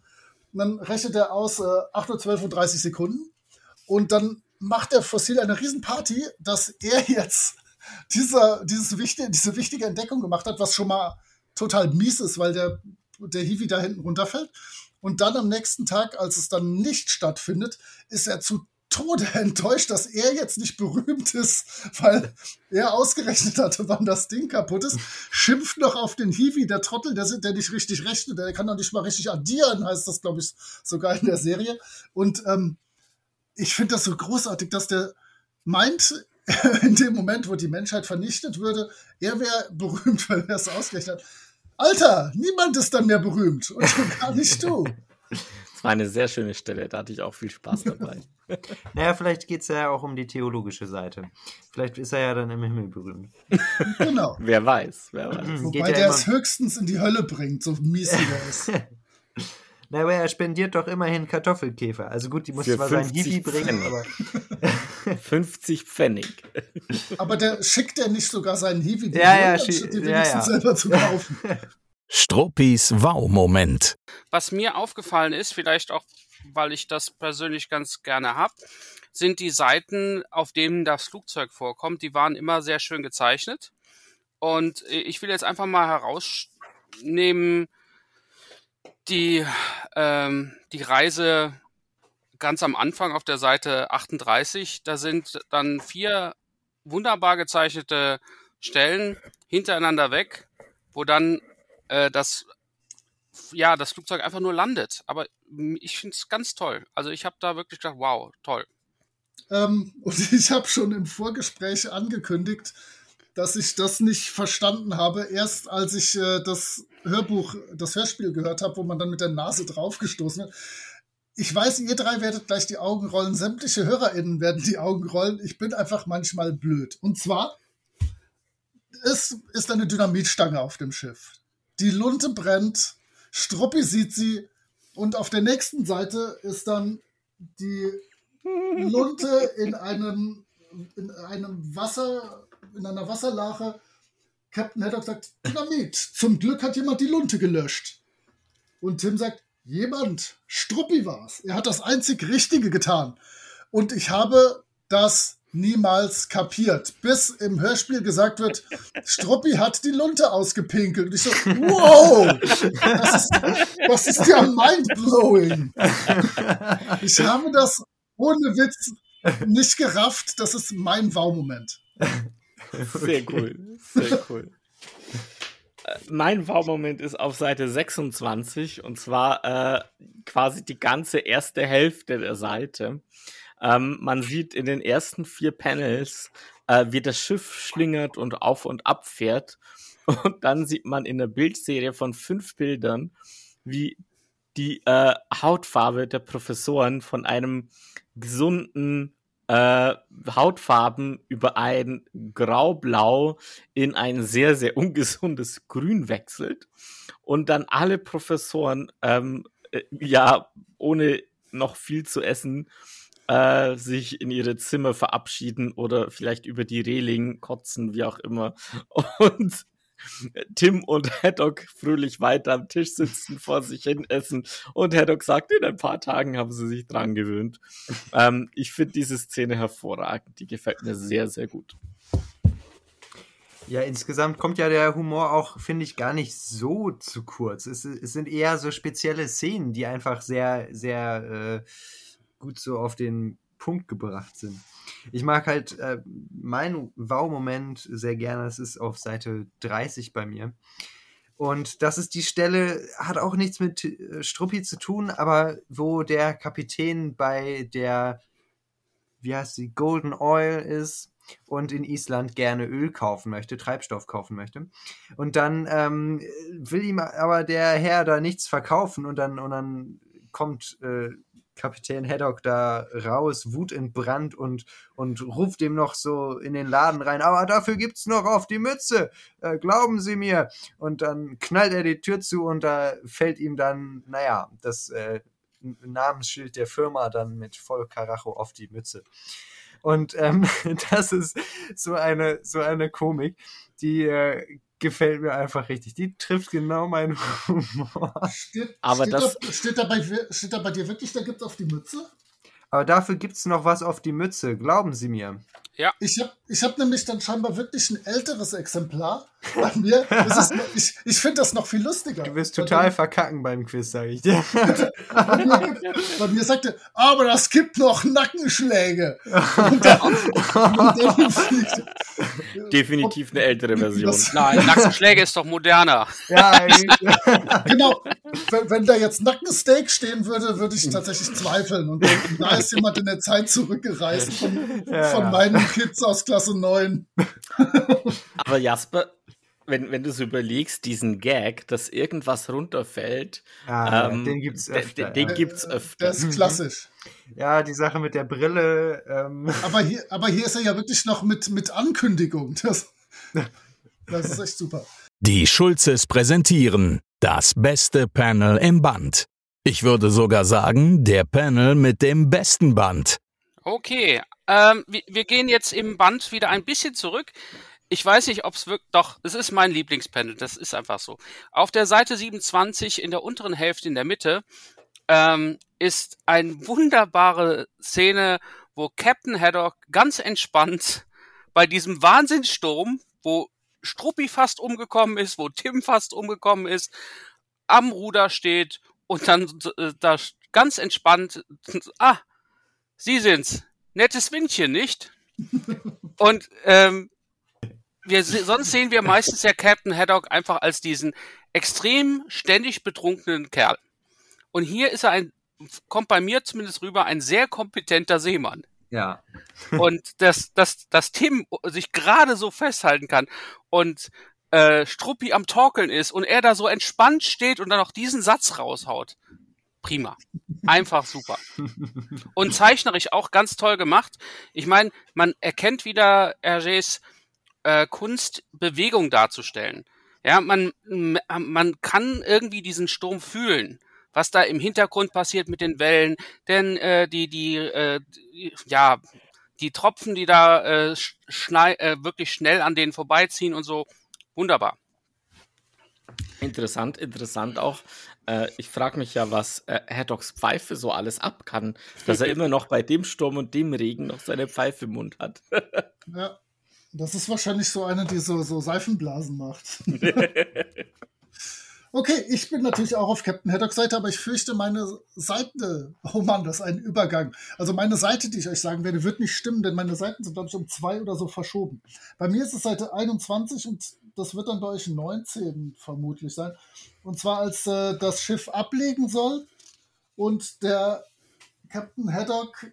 Und dann rechnet er aus äh, 8 Uhr 12 und 30 Sekunden. Und dann macht der Fossil eine Riesenparty, dass er jetzt dieser, dieses wichtige, diese wichtige Entdeckung gemacht hat, was schon mal total mies ist, weil der, der Hiwi da hinten runterfällt. Und dann am nächsten Tag, als es dann nicht stattfindet, ist er zu Tode enttäuscht, dass er jetzt nicht berühmt ist, weil er ausgerechnet hatte, wann das Ding kaputt ist. Schimpft noch auf den Hiwi, der Trottel, der, der nicht richtig rechnet, der kann noch nicht mal richtig addieren, heißt das, glaube ich, sogar in der Serie. Und ähm, ich finde das so großartig, dass der meint, in dem Moment, wo die Menschheit vernichtet würde, er wäre berühmt, weil er es ausgerechnet hat. Alter, niemand ist dann mehr berühmt und schon gar nicht du. Das war eine sehr schöne Stelle, da hatte ich auch viel Spaß dabei. Naja, vielleicht geht es ja auch um die theologische Seite. Vielleicht ist er ja dann im Himmel berühmt. Genau. wer weiß, wer weiß. Geht Wobei ja der immer- es höchstens in die Hölle bringt, so mies wie der ist. Na, aber er spendiert doch immerhin Kartoffelkäfer. Also gut, die muss zwar sein 50 Hiwi bringen, aber 50 Pfennig. Aber der schickt der nicht sogar seinen Hiwi, die Ja, ja, anstatt die ja, wenigstens ja. selber zu kaufen. Struppis Wow-Moment. Was mir aufgefallen ist, vielleicht auch, weil ich das persönlich ganz gerne habe, sind die Seiten, auf denen das Flugzeug vorkommt. Die waren immer sehr schön gezeichnet. Und äh, ich will jetzt einfach mal herausnehmen, die, ähm, die Reise ganz am Anfang auf der Seite 38. Da sind dann vier wunderbar gezeichnete Stellen hintereinander weg, wo dann äh, das ja, das Flugzeug einfach nur landet. Aber ich finde es ganz toll. Also ich habe da wirklich gedacht, wow, toll. Ähm, und ich habe schon im Vorgespräch angekündigt, dass ich das nicht verstanden habe, erst als ich äh, das Hörbuch, das Hörspiel gehört habe, wo man dann mit der Nase draufgestoßen wird. Ich weiß, ihr drei werdet gleich die Augen rollen, sämtliche HörerInnen werden die Augen rollen. Ich bin einfach manchmal blöd. Und zwar, es ist eine Dynamitstange auf dem Schiff. Die Lunte brennt, Struppi sieht sie und auf der nächsten Seite ist dann die Lunte in einem, in einem Wasser, in einer Wasserlache. Captain Haddock sagt, Dynamit, zum Glück hat jemand die Lunte gelöscht. Und Tim sagt, jemand, Struppi war's. Er hat das einzig Richtige getan. Und ich habe das niemals kapiert, bis im Hörspiel gesagt wird, Struppi hat die Lunte ausgepinkelt. Und ich so, wow, das ist, das ist ja mindblowing. Ich habe das ohne Witz nicht gerafft. Das ist mein Wow-Moment. Sehr cool, sehr cool. Äh, Mein Wow-Moment ist auf Seite 26 und zwar äh, quasi die ganze erste Hälfte der Seite. Ähm, man sieht in den ersten vier Panels, äh, wie das Schiff schlingert und auf und ab fährt. Und dann sieht man in der Bildserie von fünf Bildern, wie die äh, Hautfarbe der Professoren von einem gesunden äh, Hautfarben über ein Graublau in ein sehr, sehr ungesundes Grün wechselt und dann alle Professoren, ähm, äh, ja, ohne noch viel zu essen, äh, sich in ihre Zimmer verabschieden oder vielleicht über die Reling kotzen, wie auch immer. Und Tim und Haddock fröhlich weiter am Tisch sitzen, vor sich hin essen. Und Haddock sagt, in ein paar Tagen haben sie sich dran gewöhnt. Ähm, ich finde diese Szene hervorragend. Die gefällt mir sehr, sehr gut. Ja, insgesamt kommt ja der Humor auch, finde ich, gar nicht so zu kurz. Es, es sind eher so spezielle Szenen, die einfach sehr, sehr äh, gut so auf den Punkt gebracht sind. Ich mag halt äh, meinen Wow-Moment sehr gerne. Das ist auf Seite 30 bei mir. Und das ist die Stelle, hat auch nichts mit äh, Struppi zu tun, aber wo der Kapitän bei der, wie heißt sie, Golden Oil ist und in Island gerne Öl kaufen möchte, Treibstoff kaufen möchte. Und dann ähm, will ihm aber der Herr da nichts verkaufen und dann, und dann kommt äh, Kapitän Haddock da raus, wutentbrannt und, und ruft ihm noch so in den Laden rein, aber dafür gibt's noch auf die Mütze, äh, glauben Sie mir. Und dann knallt er die Tür zu und da fällt ihm dann, naja, das äh, Namensschild der Firma dann mit voll Karacho auf die Mütze. Und ähm, das ist so eine, so eine Komik, die äh, gefällt mir einfach richtig. Die trifft genau meinen Humor. Steht, Aber steht, das- da, steht, da bei, steht da bei dir wirklich, da gibt es auf die Mütze? Aber dafür gibt's noch was auf die Mütze, glauben Sie mir. Ich habe ich hab nämlich dann scheinbar wirklich ein älteres Exemplar bei mir. Das ist, ich ich finde das noch viel lustiger. Du wirst total verkacken beim Quiz, sage ich dir. Bei mir, bei mir sagte, aber das gibt noch Nackenschläge. Und dann, und dann fliegt, Definitiv eine ältere Version. Das- Nein, Nackenschläge ist doch moderner. ja, genau. Wenn, wenn da jetzt Nackensteak stehen würde, würde ich tatsächlich zweifeln. Und denken, da ist jemand in der Zeit zurückgereist von, Ja, von ja. meinen Kids aus Klasse 9. Aber Jasper, wenn, wenn du so überlegst, diesen Gag, dass irgendwas runterfällt, Ah, Ähm, den gibt's den- öfter. den ja. gibt's Äh, öfter. Das ist klassisch. ja, die Sache mit der Brille. Ähm, Aber hier, aber hier ist er ja wirklich noch mit, mit Ankündigung. Das, das ist echt super. Die Schulzes präsentieren das beste Panel im Band. Ich würde sogar sagen, der Panel mit dem besten Band. Okay, ähm, wir, gehen jetzt im Band wieder ein bisschen zurück. Ich weiß nicht, ob es wirklich, doch, es ist mein Lieblingspanel, das ist einfach so. Auf der Seite 27 in der unteren Hälfte in der Mitte ähm, ist eine wunderbare Szene, wo Captain Haddock ganz entspannt bei diesem Wahnsinnssturm, wo Struppi fast umgekommen ist, wo Tim fast umgekommen ist, am Ruder steht und dann äh, da ganz entspannt, ah, Sie sind's. Nettes Windchen, nicht? Und ähm, wir, sonst sehen wir meistens ja Captain Haddock einfach als diesen extrem ständig betrunkenen Kerl. Und hier ist er ein, kommt bei mir zumindest rüber, ein sehr kompetenter Seemann. ja. Und dass, dass, dass Tim sich gerade so festhalten kann und äh, Struppi am Torkeln ist und er da so entspannt steht und dann noch diesen Satz raushaut. Prima. Einfach super. Und zeichnerisch auch ganz toll gemacht. Ich meine, man erkennt wieder Hergés äh, Kunst, Bewegung darzustellen. Ja, man, man kann irgendwie diesen Sturm fühlen, was da im Hintergrund passiert mit den Wellen, denn äh, die, die, äh, die, ja, die Tropfen, die da äh, schnei äh, wirklich schnell an denen vorbeiziehen und so, wunderbar. Interessant, interessant auch. Äh, ich frage mich ja, was äh, Haddocks Pfeife so alles ab kann, dass er immer noch bei dem Sturm und dem Regen noch seine Pfeife im Mund hat. ja, das ist wahrscheinlich so eine, die so, so Seifenblasen macht. Okay, ich bin natürlich auch auf Captain Haddocks Seite, aber ich fürchte, meine Seite, oh Mann, das ist ein Übergang. Also meine Seite, die ich euch sagen werde, wird nicht stimmen, denn meine Seiten sind, glaube ich, um zwei oder so verschoben. Bei mir ist es Seite 21 und das wird dann bei euch 19 vermutlich sein. Und zwar als äh, das Schiff ablegen soll und der Captain Haddock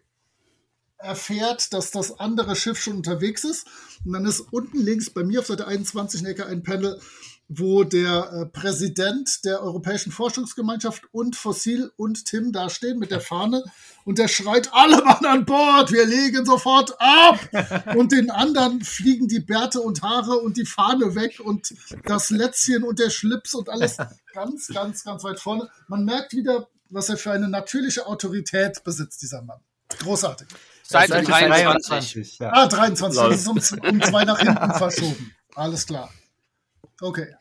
erfährt, dass das andere Schiff schon unterwegs ist. Und dann ist unten links bei mir auf Seite 21 in Ecke ein Panel, wo der äh, Präsident der Europäischen Forschungsgemeinschaft und Fossil und Tim da stehen mit der Fahne und der schreit, alle Mann an Bord, wir legen sofort ab! und den anderen fliegen die Bärte und Haare und die Fahne weg und das Lätzchen und der Schlips und alles ganz, ganz, ganz weit vorne. Man merkt wieder, was er für eine natürliche Autorität besitzt, dieser Mann. Großartig. Seite 23. 23 ja. Ah, 23. Das ist um, um zwei nach hinten verschoben. Alles klar. Okay.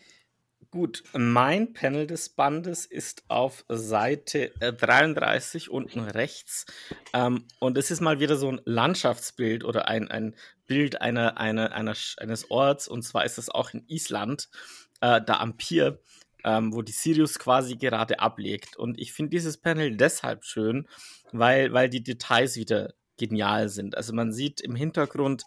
Gut, mein Panel des Bandes ist auf Seite 33 äh, unten rechts. Ähm, und es ist mal wieder so ein Landschaftsbild oder ein, ein Bild einer, einer, einer, eines Orts. Und zwar ist es auch in Island, äh, da am Pier, ähm, wo die Sirius quasi gerade ablegt. Und ich finde dieses Panel deshalb schön, weil, weil die Details wieder genial sind. Also man sieht im Hintergrund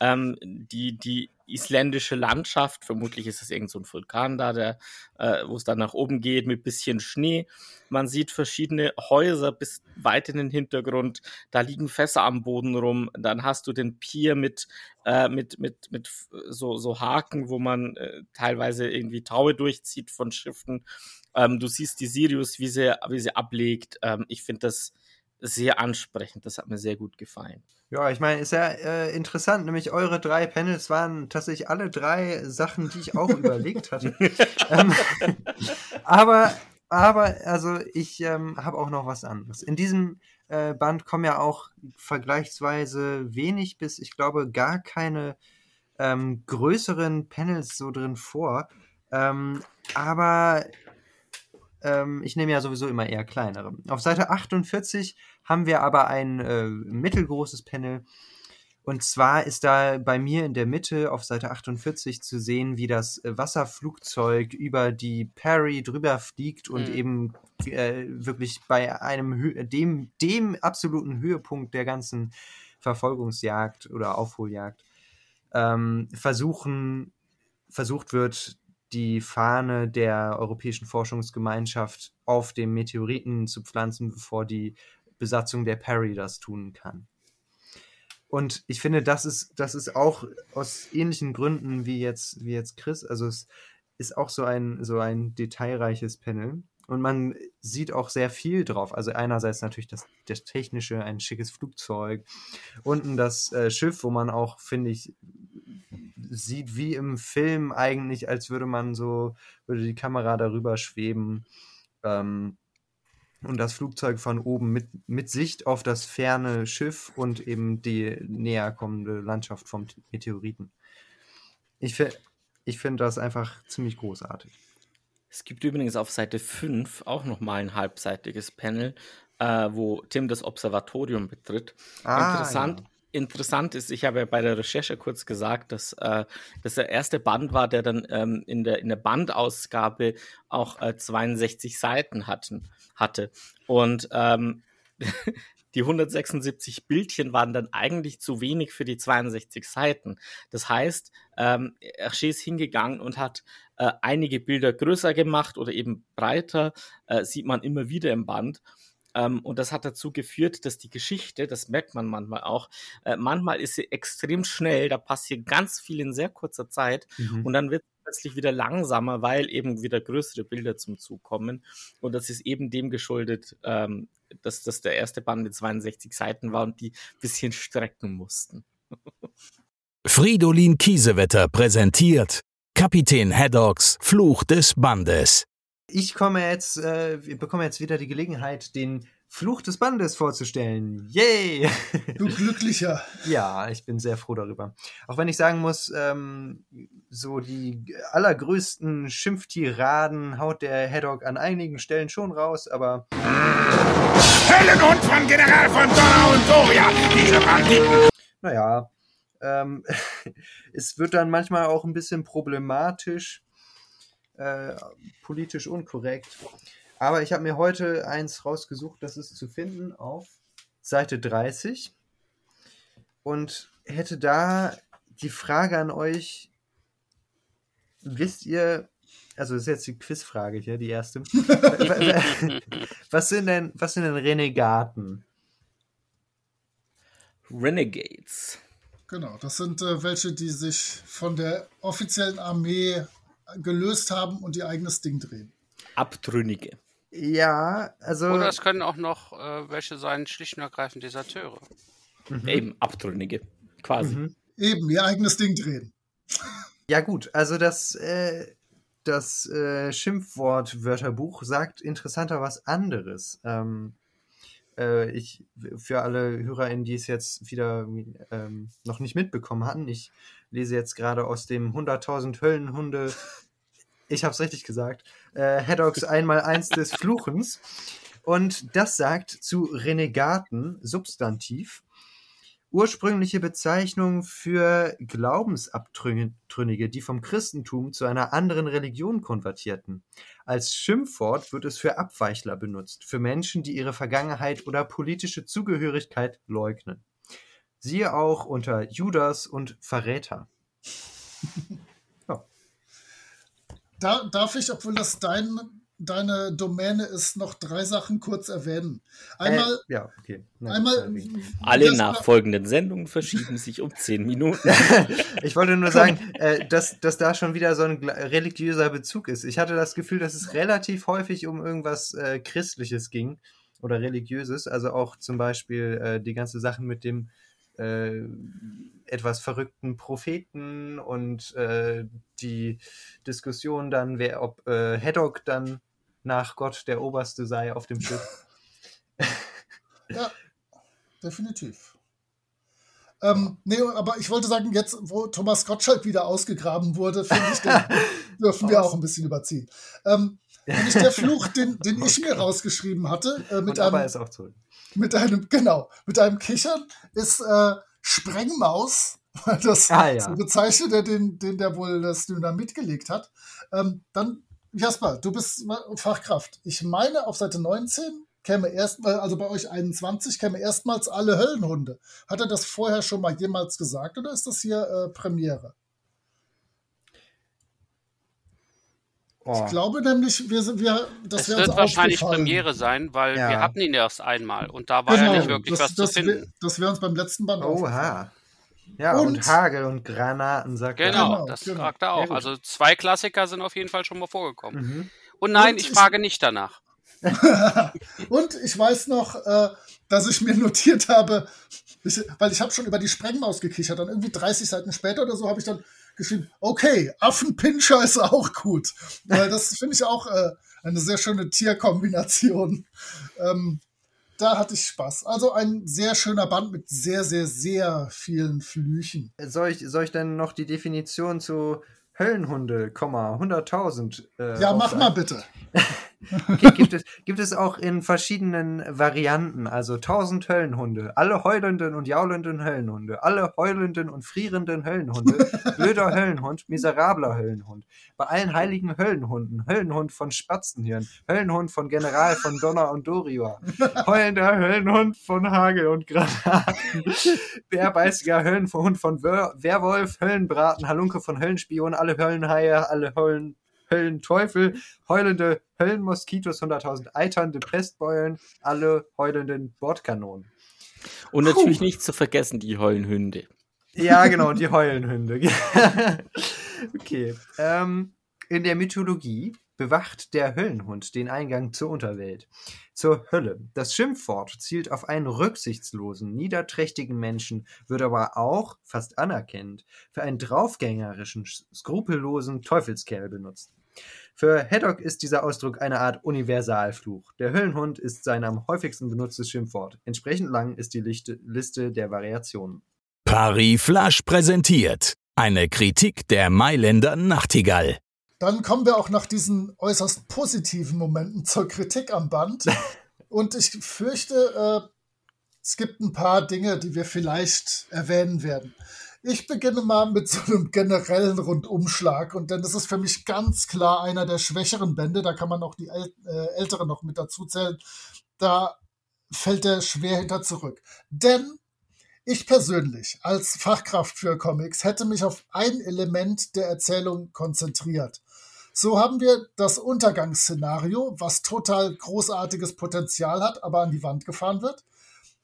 ähm, die, die isländische Landschaft, vermutlich ist es irgend so ein Vulkan da, äh, wo es dann nach oben geht mit bisschen Schnee. Man sieht verschiedene Häuser bis weit in den Hintergrund, da liegen Fässer am Boden rum, dann hast du den Pier mit, äh, mit, mit, mit so, so Haken, wo man äh, teilweise irgendwie Taue durchzieht von Schiffen. Ähm, du siehst die Sirius, wie sie, wie sie ablegt. Ähm, ich finde das sehr ansprechend. Das hat mir sehr gut gefallen. Ja, ich meine, ist ja äh, interessant, nämlich eure drei Panels waren tatsächlich alle drei Sachen, die ich auch überlegt hatte. ähm, aber, aber, also ich ähm, habe auch noch was anderes. In diesem äh, Band kommen ja auch vergleichsweise wenig bis, ich glaube, gar keine ähm, größeren Panels so drin vor. Ähm, aber ähm, ich nehme ja sowieso immer eher kleinere. Auf Seite 48 haben wir aber ein äh, mittelgroßes Panel. Und zwar ist da bei mir in der Mitte auf Seite 48 zu sehen, wie das Wasserflugzeug über die Perry drüber fliegt und mhm. eben äh, wirklich bei einem dem, dem absoluten Höhepunkt der ganzen Verfolgungsjagd oder Aufholjagd ähm, versuchen, versucht wird, die Fahne der Europäischen Forschungsgemeinschaft auf dem Meteoriten zu pflanzen, bevor die Besatzung der Perry das tun kann. Und ich finde, das ist, das ist auch aus ähnlichen Gründen wie jetzt, wie jetzt Chris. Also es ist auch so ein, so ein detailreiches Panel. Und man sieht auch sehr viel drauf. Also einerseits natürlich das, das Technische, ein schickes Flugzeug. Unten das äh, Schiff, wo man auch, finde ich, sieht wie im Film eigentlich, als würde man so, würde die Kamera darüber schweben. Ähm, und das Flugzeug von oben mit, mit Sicht auf das ferne Schiff und eben die näher kommende Landschaft vom Meteoriten. Ich, ich finde das einfach ziemlich großartig. Es gibt übrigens auf Seite 5 auch nochmal ein halbseitiges Panel, äh, wo Tim das Observatorium betritt. Ah, Interessant. Ja interessant ist, ich habe ja bei der Recherche kurz gesagt, dass äh, das der erste Band war, der dann ähm, in, der, in der Bandausgabe auch äh, 62 Seiten hatten, hatte. Und ähm, die 176 Bildchen waren dann eigentlich zu wenig für die 62 Seiten. Das heißt, ähm, Hergé ist hingegangen und hat äh, einige Bilder größer gemacht oder eben breiter, äh, sieht man immer wieder im Band. Ähm, und das hat dazu geführt, dass die Geschichte, das merkt man manchmal auch, äh, manchmal ist sie extrem schnell, da passiert ganz viel in sehr kurzer Zeit mhm. und dann wird plötzlich wieder langsamer, weil eben wieder größere Bilder zum Zug kommen. Und das ist eben dem geschuldet, ähm, dass das der erste Band mit 62 Seiten war und die ein bisschen strecken mussten. Fridolin Kiesewetter präsentiert Kapitän Haddocks Fluch des Bandes. Ich komme jetzt, äh, wir bekommen jetzt wieder die Gelegenheit, den Fluch des Bandes vorzustellen. Yay! Du Glücklicher. ja, ich bin sehr froh darüber. Auch wenn ich sagen muss, ähm, so die allergrößten Schimpftiraden haut der Haddock an einigen Stellen schon raus, aber Höllenhund von General von Donner und Doria, diese Banditen. naja, ähm, es wird dann manchmal auch ein bisschen problematisch, äh, politisch unkorrekt. Aber ich habe mir heute eins rausgesucht, das ist zu finden auf Seite 30 und hätte da die Frage an euch, wisst ihr, also das ist jetzt die Quizfrage hier, die erste. was sind denn, was sind denn Renegaten? Renegades. Genau, das sind äh, welche, die sich von der offiziellen Armee gelöst haben und ihr eigenes Ding drehen. Abtrünnige. Ja, also. Oder es können auch noch äh, welche sein, schlicht und ergreifend Deserteure. Eben Abtrünnige. Quasi. Mhm. Eben, ihr eigenes Ding drehen. Ja, gut, also das, äh, das äh, Schimpfwort-Wörterbuch sagt interessanter was anderes. Ähm, äh, ich, für alle HörerInnen, die es jetzt wieder ähm, noch nicht mitbekommen hatten, ich lese jetzt gerade aus dem 100.000 Höllenhunde, ich habe es richtig gesagt, äh, Haddocks einmal eins des Fluchens. Und das sagt zu Renegaten, Substantiv, ursprüngliche Bezeichnung für Glaubensabtrünnige, die vom Christentum zu einer anderen Religion konvertierten. Als Schimpfwort wird es für Abweichler benutzt, für Menschen, die ihre Vergangenheit oder politische Zugehörigkeit leugnen. Siehe auch unter Judas und Verräter. Da, darf ich, obwohl das dein, deine Domäne ist, noch drei Sachen kurz erwähnen. Einmal, Äh, ja, okay. Nein, einmal. Alle nachfolgenden Sendungen verschieben sich um 10 Minuten. ich wollte nur sagen, äh, dass, dass da schon wieder so ein religiöser Bezug ist. Ich hatte das Gefühl, dass es relativ häufig um irgendwas äh, Christliches ging oder Religiöses. Also auch zum Beispiel äh, die ganze Sachen mit dem äh, etwas verrückten Propheten und äh, die Diskussion dann, wer, ob äh, Haddock dann nach Gott der Oberste sei auf dem Schiff. Ja, definitiv. Ähm, nee, aber ich wollte sagen, jetzt, wo Thomas Gottschalk wieder ausgegraben wurde, finde ich, den dürfen wir auch ein bisschen überziehen. Ähm, nämlich der Fluch, den, den ich mir rausgeschrieben hatte, äh, mit, einem, mit einem, genau, mit einem Kichern, ist äh, Sprengmaus, weil das Ah, ja. so bezeichnet er den, den der wohl das Dynamit gelegt hat. Ähm, dann, Jasper, du bist Fachkraft. Ich meine, auf Seite 19 käme erstmal, also bei euch 21, käme erstmals alle Höllenhunde. Hat er das vorher schon mal jemals gesagt oder ist das hier äh, Premiere? Oh. Ich glaube nämlich, wir sind, wir, das Es wäre uns wird wahrscheinlich. Premiere sein, weil Ja. wir hatten ihn erst einmal und da war Genau, ja nicht wirklich das, was das, zu wär- finden. das wäre uns beim letzten Band aufgefallen. Ja, und, Und- Hagel und Granaten, sagt er. Genau, Genau, das genau. fragt er auch. Also zwei Klassiker sind auf jeden Fall schon mal vorgekommen. Mhm. Und nein, Und ich ich- frage nicht danach. Und ich weiß noch, äh, dass ich mir notiert habe, ich, weil ich habe schon über die Sprengmaus gekichert, dann irgendwie 30 Seiten später oder so habe ich dann geschrieben, okay, Affenpinscher ist auch gut. Weil das finde ich auch äh, eine sehr schöne Tierkombination. Ähm, da hatte ich Spaß. Also ein sehr schöner Band mit sehr, sehr, sehr vielen Flüchen. Soll ich, soll ich denn noch die Definition zu Höllenhunde, Komma, 100.000? Äh, Ja, mach mal bitte. Gibt, es, gibt es auch in verschiedenen Varianten, also 1000 Höllenhunde, alle heulenden und jaulenden Höllenhunde, alle heulenden und frierenden Höllenhunde, blöder Höllenhund, miserabler Höllenhund, bei allen heiligen Höllenhunden, Höllenhund von Spatzenhirn, Höllenhund von General von Donner und Dorior, heulender Höllenhund von Hagel und Granaten, bärbeißiger Höllenhund von Wer Werwolf, Höllenbraten, Halunke von Höllenspion, alle Höllenhaie, alle Höllen Höllenteufel, heulende Höllenmoskitos, 100.000 eiternde Pestbeulen, alle heulenden Bordkanonen. Und natürlich nicht zu vergessen die Heulenhunde. Ja, genau, die Heulenhunde. okay. Ähm, in der Mythologie bewacht der Höllenhund den Eingang zur Unterwelt, zur Hölle. Das Schimpfwort zielt auf einen rücksichtslosen, niederträchtigen Menschen, wird aber auch, fast anerkennend, für einen draufgängerischen, skrupellosen Teufelskerl benutzt. Für Haddock ist dieser Ausdruck eine Art Universalfluch. Der Höllenhund ist sein am häufigsten benutztes Schimpfwort. Entsprechend lang ist die Lichte, Liste der Variationen. Paris Flash präsentiert eine Kritik der Mailänder Nachtigall. Dann kommen wir auch nach diesen äußerst positiven Momenten zur Kritik am Band. Und ich fürchte, äh, es gibt ein paar Dinge, die wir vielleicht erwähnen werden. Ich beginne mal mit so einem generellen Rundumschlag und das ist für mich ganz klar einer der schwächeren Bände. Da kann man auch die äl äh, ältere noch mit dazu zählen. Da fällt er schwer hinter zurück. Denn ich persönlich als Fachkraft für Comics hätte mich auf ein Element der Erzählung konzentriert. So haben wir das Untergangsszenario, was total großartiges Potenzial hat, aber an die Wand gefahren wird.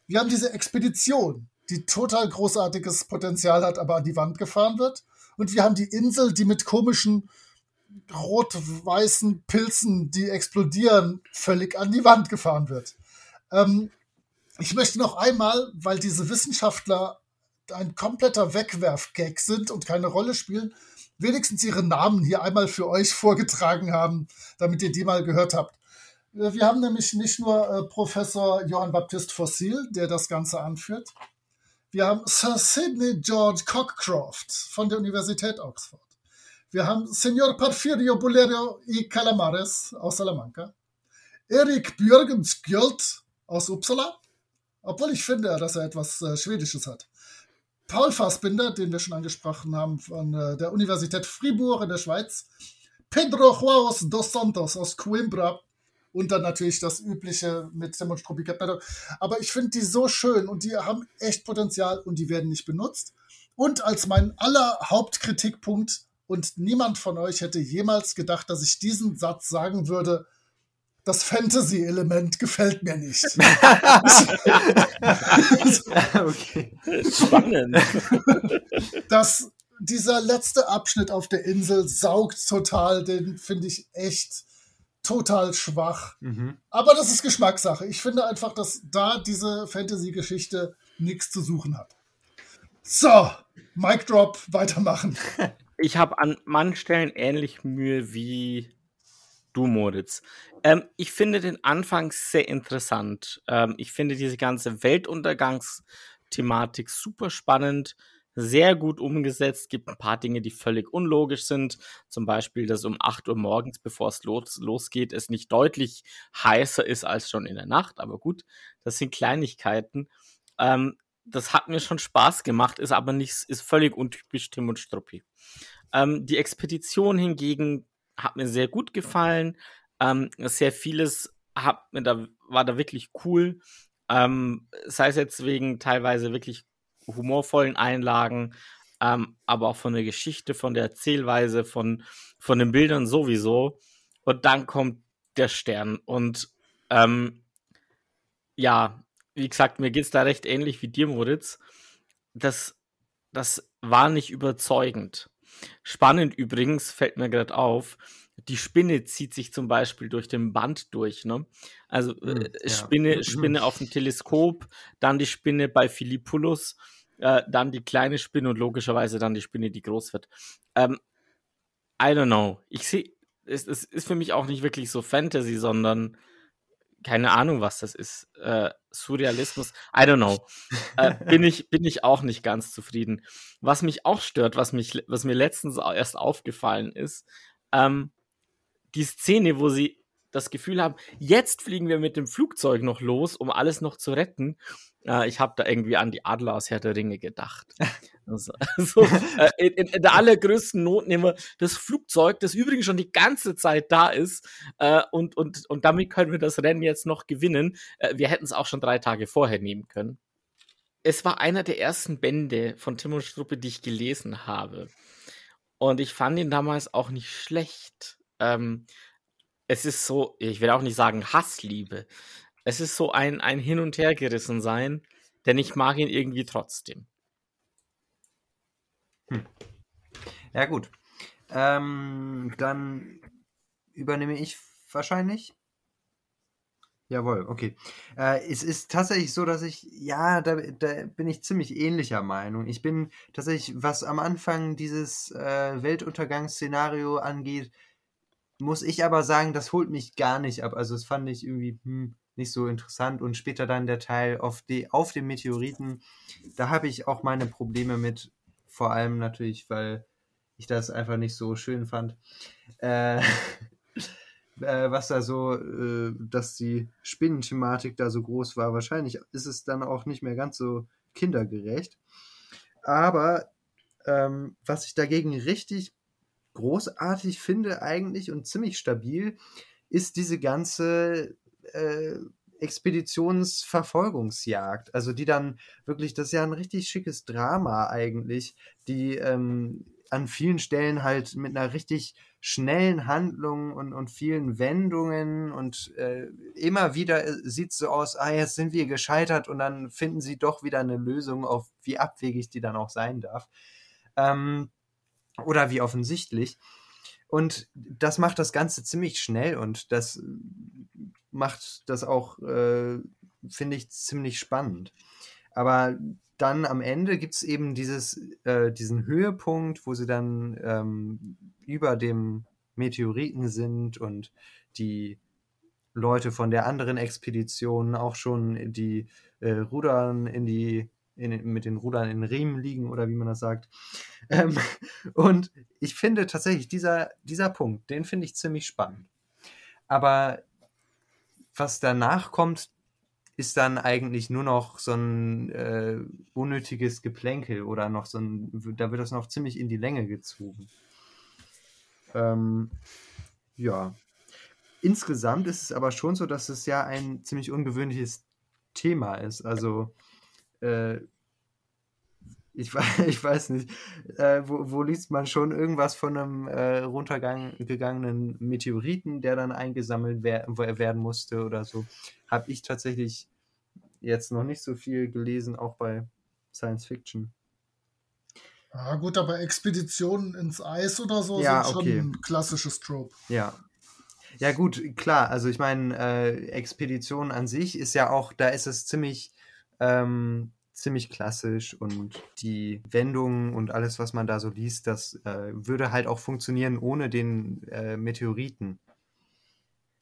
Wir haben diese Expedition, die total großartiges Potenzial hat, aber an die Wand gefahren wird. Und wir haben die Insel, die mit komischen rot-weißen Pilzen, die explodieren, völlig an die Wand gefahren wird. Ähm, ich möchte noch einmal, weil diese Wissenschaftler ein kompletter Wegwerf-Gag sind und keine Rolle spielen, wenigstens ihre Namen hier einmal für euch vorgetragen haben, damit ihr die mal gehört habt. Äh, wir haben nämlich nicht nur äh, Professor Johann Baptist Fossil, der das Ganze anführt, wir haben Sir Sidney George Cockcroft von der Universität Oxford. Wir haben Senor Porfirio Bulerio y Calamares aus Salamanca. Erik Björgenskjöld aus Uppsala. Obwohl ich finde, dass er etwas äh, Schwedisches hat. Paul Fassbinder, den wir schon angesprochen haben, von äh, der Universität Fribourg in der Schweiz. Pedro Juarez dos Santos aus Coimbra und dann natürlich das übliche mit Sam und Struppi. Aber ich finde die so schön und die haben echt Potenzial und die werden nicht benutzt. Und als mein aller Hauptkritikpunkt, und niemand von euch hätte jemals gedacht, dass ich diesen Satz sagen würde, das Fantasy-Element gefällt mir nicht. okay. Spannend. Das, dieser letzte Abschnitt auf der Insel saugt total, den finde ich echt total schwach. Mhm. Aber das ist Geschmackssache. Ich finde einfach, dass da diese Fantasy-Geschichte nichts zu suchen hat. So, Mic Drop, weitermachen. Ich habe an manchen Stellen ähnlich Mühe wie du, Moritz. Ähm, ich finde den Anfang sehr interessant. Ähm, ich finde diese ganze Weltuntergangsthematik super spannend sehr gut umgesetzt. Gibt ein paar Dinge, die völlig unlogisch sind. Zum Beispiel, dass um 8 Uhr morgens, bevor es los, losgeht, es nicht deutlich heißer ist als schon in der Nacht. Aber gut, das sind Kleinigkeiten. Ähm, das hat mir schon Spaß gemacht, ist aber nicht, ist völlig untypisch Tim und Struppi. Ähm, die Expedition hingegen hat mir sehr gut gefallen. Ähm, sehr vieles hat mir da, war da wirklich cool. Ähm, sei es jetzt wegen teilweise wirklich humorvollen Einlagen, ähm, aber auch von der Geschichte, von der Erzählweise, von, von den Bildern sowieso. Und dann kommt der Stern. Und ähm, ja, wie gesagt, mir geht es da recht ähnlich wie dir, Moritz. Das, das war nicht überzeugend. Spannend übrigens, fällt mir gerade auf, die Spinne zieht sich zum Beispiel durch den Band durch. Ne? Also äh, Hm, ja. Spinne, Spinne auf dem Teleskop, dann die Spinne bei Philippulus, äh, dann die kleine Spinne und logischerweise dann die Spinne, die groß wird. Ähm, I don't know. Ich sehe, es, es ist für mich auch nicht wirklich so Fantasy, sondern keine Ahnung, was das ist. Äh, Surrealismus, I don't know. Äh, bin, ich, bin ich auch nicht ganz zufrieden. Was mich auch stört, was, mich, was mir letztens erst aufgefallen ist, ähm, die Szene, wo sie das Gefühl haben, jetzt fliegen wir mit dem Flugzeug noch los, um alles noch zu retten. Äh, ich habe da irgendwie an die Adler aus Herr der Ringe gedacht. Also, also, äh, in, in, der allergrößten Not nehmen wir das Flugzeug, das übrigens schon die ganze Zeit da ist, äh, und, und, und damit können wir das Rennen jetzt noch gewinnen. Äh, wir hätten es auch schon drei Tage vorher nehmen können. Es war einer der ersten Bände von Timo Struppe, die ich gelesen habe. Und ich fand ihn damals auch nicht schlecht. Ähm, es ist so, ich will auch nicht sagen Hassliebe. Es ist so ein, ein Hin- und Hergerissen sein, denn ich mag ihn irgendwie trotzdem. Ja, gut. Ähm, dann übernehme ich wahrscheinlich. Jawohl, okay. Äh, es ist tatsächlich so, dass ich, ja, da, da bin ich ziemlich ähnlicher Meinung. Ich bin tatsächlich, was am Anfang dieses äh, Weltuntergangsszenario angeht, muss ich aber sagen, das holt mich gar nicht ab. Also das fand ich irgendwie hm, nicht so interessant. Und später dann der Teil auf, die, auf dem Meteoriten, da habe ich auch meine Probleme mit. Vor allem natürlich, weil ich das einfach nicht so schön fand. Äh, äh, was da so, äh, dass die Spinnenthematik da so groß war. Wahrscheinlich ist es dann auch nicht mehr ganz so kindergerecht. Aber ähm, was ich dagegen richtig großartig finde eigentlich und ziemlich stabil, ist diese ganze äh, Expeditionsverfolgungsjagd. Also die dann wirklich, das ist ja ein richtig schickes Drama eigentlich, die ähm, an vielen Stellen halt mit einer richtig schnellen Handlung und, und vielen Wendungen und äh, immer wieder äh, sieht es so aus, ah, jetzt sind wir gescheitert und dann finden sie doch wieder eine Lösung, auf wie abwegig die dann auch sein darf. Ähm, oder wie offensichtlich. Und das macht das Ganze ziemlich schnell und das macht das auch, äh, finde ich, ziemlich spannend. Aber dann am Ende gibt es eben dieses, äh, diesen Höhepunkt, wo sie dann ähm, über dem Meteoriten sind und die Leute von der anderen Expedition auch schon die äh, Rudern in die in, mit den Rudern in Riemen liegen oder wie man das sagt. Ähm, und ich finde tatsächlich, dieser, dieser Punkt, den finde ich ziemlich spannend. Aber was danach kommt, ist dann eigentlich nur noch so ein äh, unnötiges Geplänkel oder noch so ein, da wird das noch ziemlich in die Länge gezogen. Ähm, ja. Insgesamt ist es aber schon so, dass es ja ein ziemlich ungewöhnliches Thema ist. Also äh, ich, ich weiß nicht, äh, wo, wo, liest man schon irgendwas von einem äh, runtergegangenen Meteoriten, der dann eingesammelt wer werden musste oder so. Habe ich tatsächlich jetzt noch nicht so viel gelesen, auch bei Science Fiction. Ja, gut, aber Expeditionen ins Eis oder so ja, sind okay. schon ein klassisches Trope. Ja. Ja, gut, klar. Also, ich meine, äh, Expedition an sich ist ja auch, da ist es ziemlich ähm, ziemlich klassisch und die Wendungen und alles, was man da so liest, das äh, würde halt auch funktionieren ohne den äh, Meteoriten.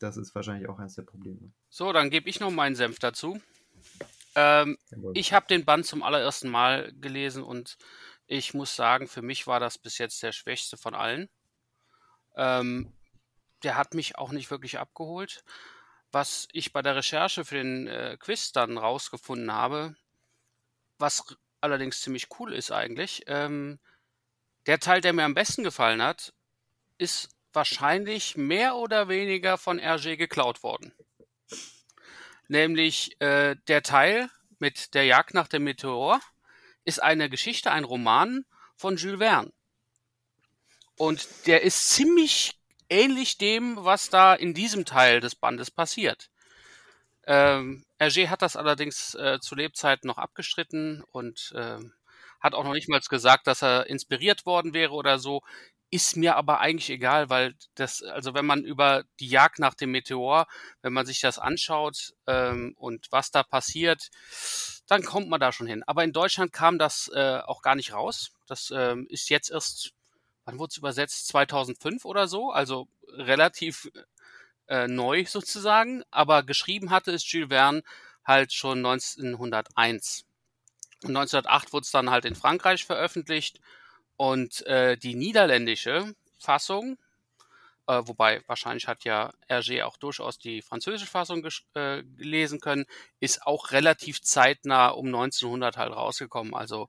Das ist wahrscheinlich auch eines der Probleme. So, dann gebe ich noch meinen Senf dazu. Ähm, ich habe den Band zum allerersten Mal gelesen und ich muss sagen, für mich war das bis jetzt der schwächste von allen. Ähm, der hat mich auch nicht wirklich abgeholt. Was ich bei der Recherche für den äh, Quiz dann rausgefunden habe, was allerdings ziemlich cool ist eigentlich, ähm, der Teil, der mir am besten gefallen hat, ist wahrscheinlich mehr oder weniger von RG geklaut worden. Nämlich äh, der Teil mit der Jagd nach dem Meteor ist eine Geschichte, ein Roman von Jules Verne. Und der ist ziemlich ähnlich dem, was da in diesem Teil des Bandes passiert. Ähm, Hergé hat das allerdings äh, zu Lebzeiten noch abgestritten und äh, hat auch noch nicht mal gesagt, dass er inspiriert worden wäre oder so. Ist mir aber eigentlich egal, weil das, also wenn man über die Jagd nach dem Meteor, wenn man sich das anschaut ähm, und was da passiert, dann kommt man da schon hin. Aber in Deutschland kam das äh, auch gar nicht raus. Das ähm, ist jetzt erst, wann wurde es übersetzt? 2005 oder so, also relativ äh, neu sozusagen, aber geschrieben hatte es Jules Verne halt schon 1901. Und 1908 wurde es dann halt in Frankreich veröffentlicht und äh, die niederländische Fassung, äh, wobei wahrscheinlich hat ja Hergé auch durchaus die französische Fassung äh, gelesen können, ist auch relativ zeitnah um 1900 halt rausgekommen. Also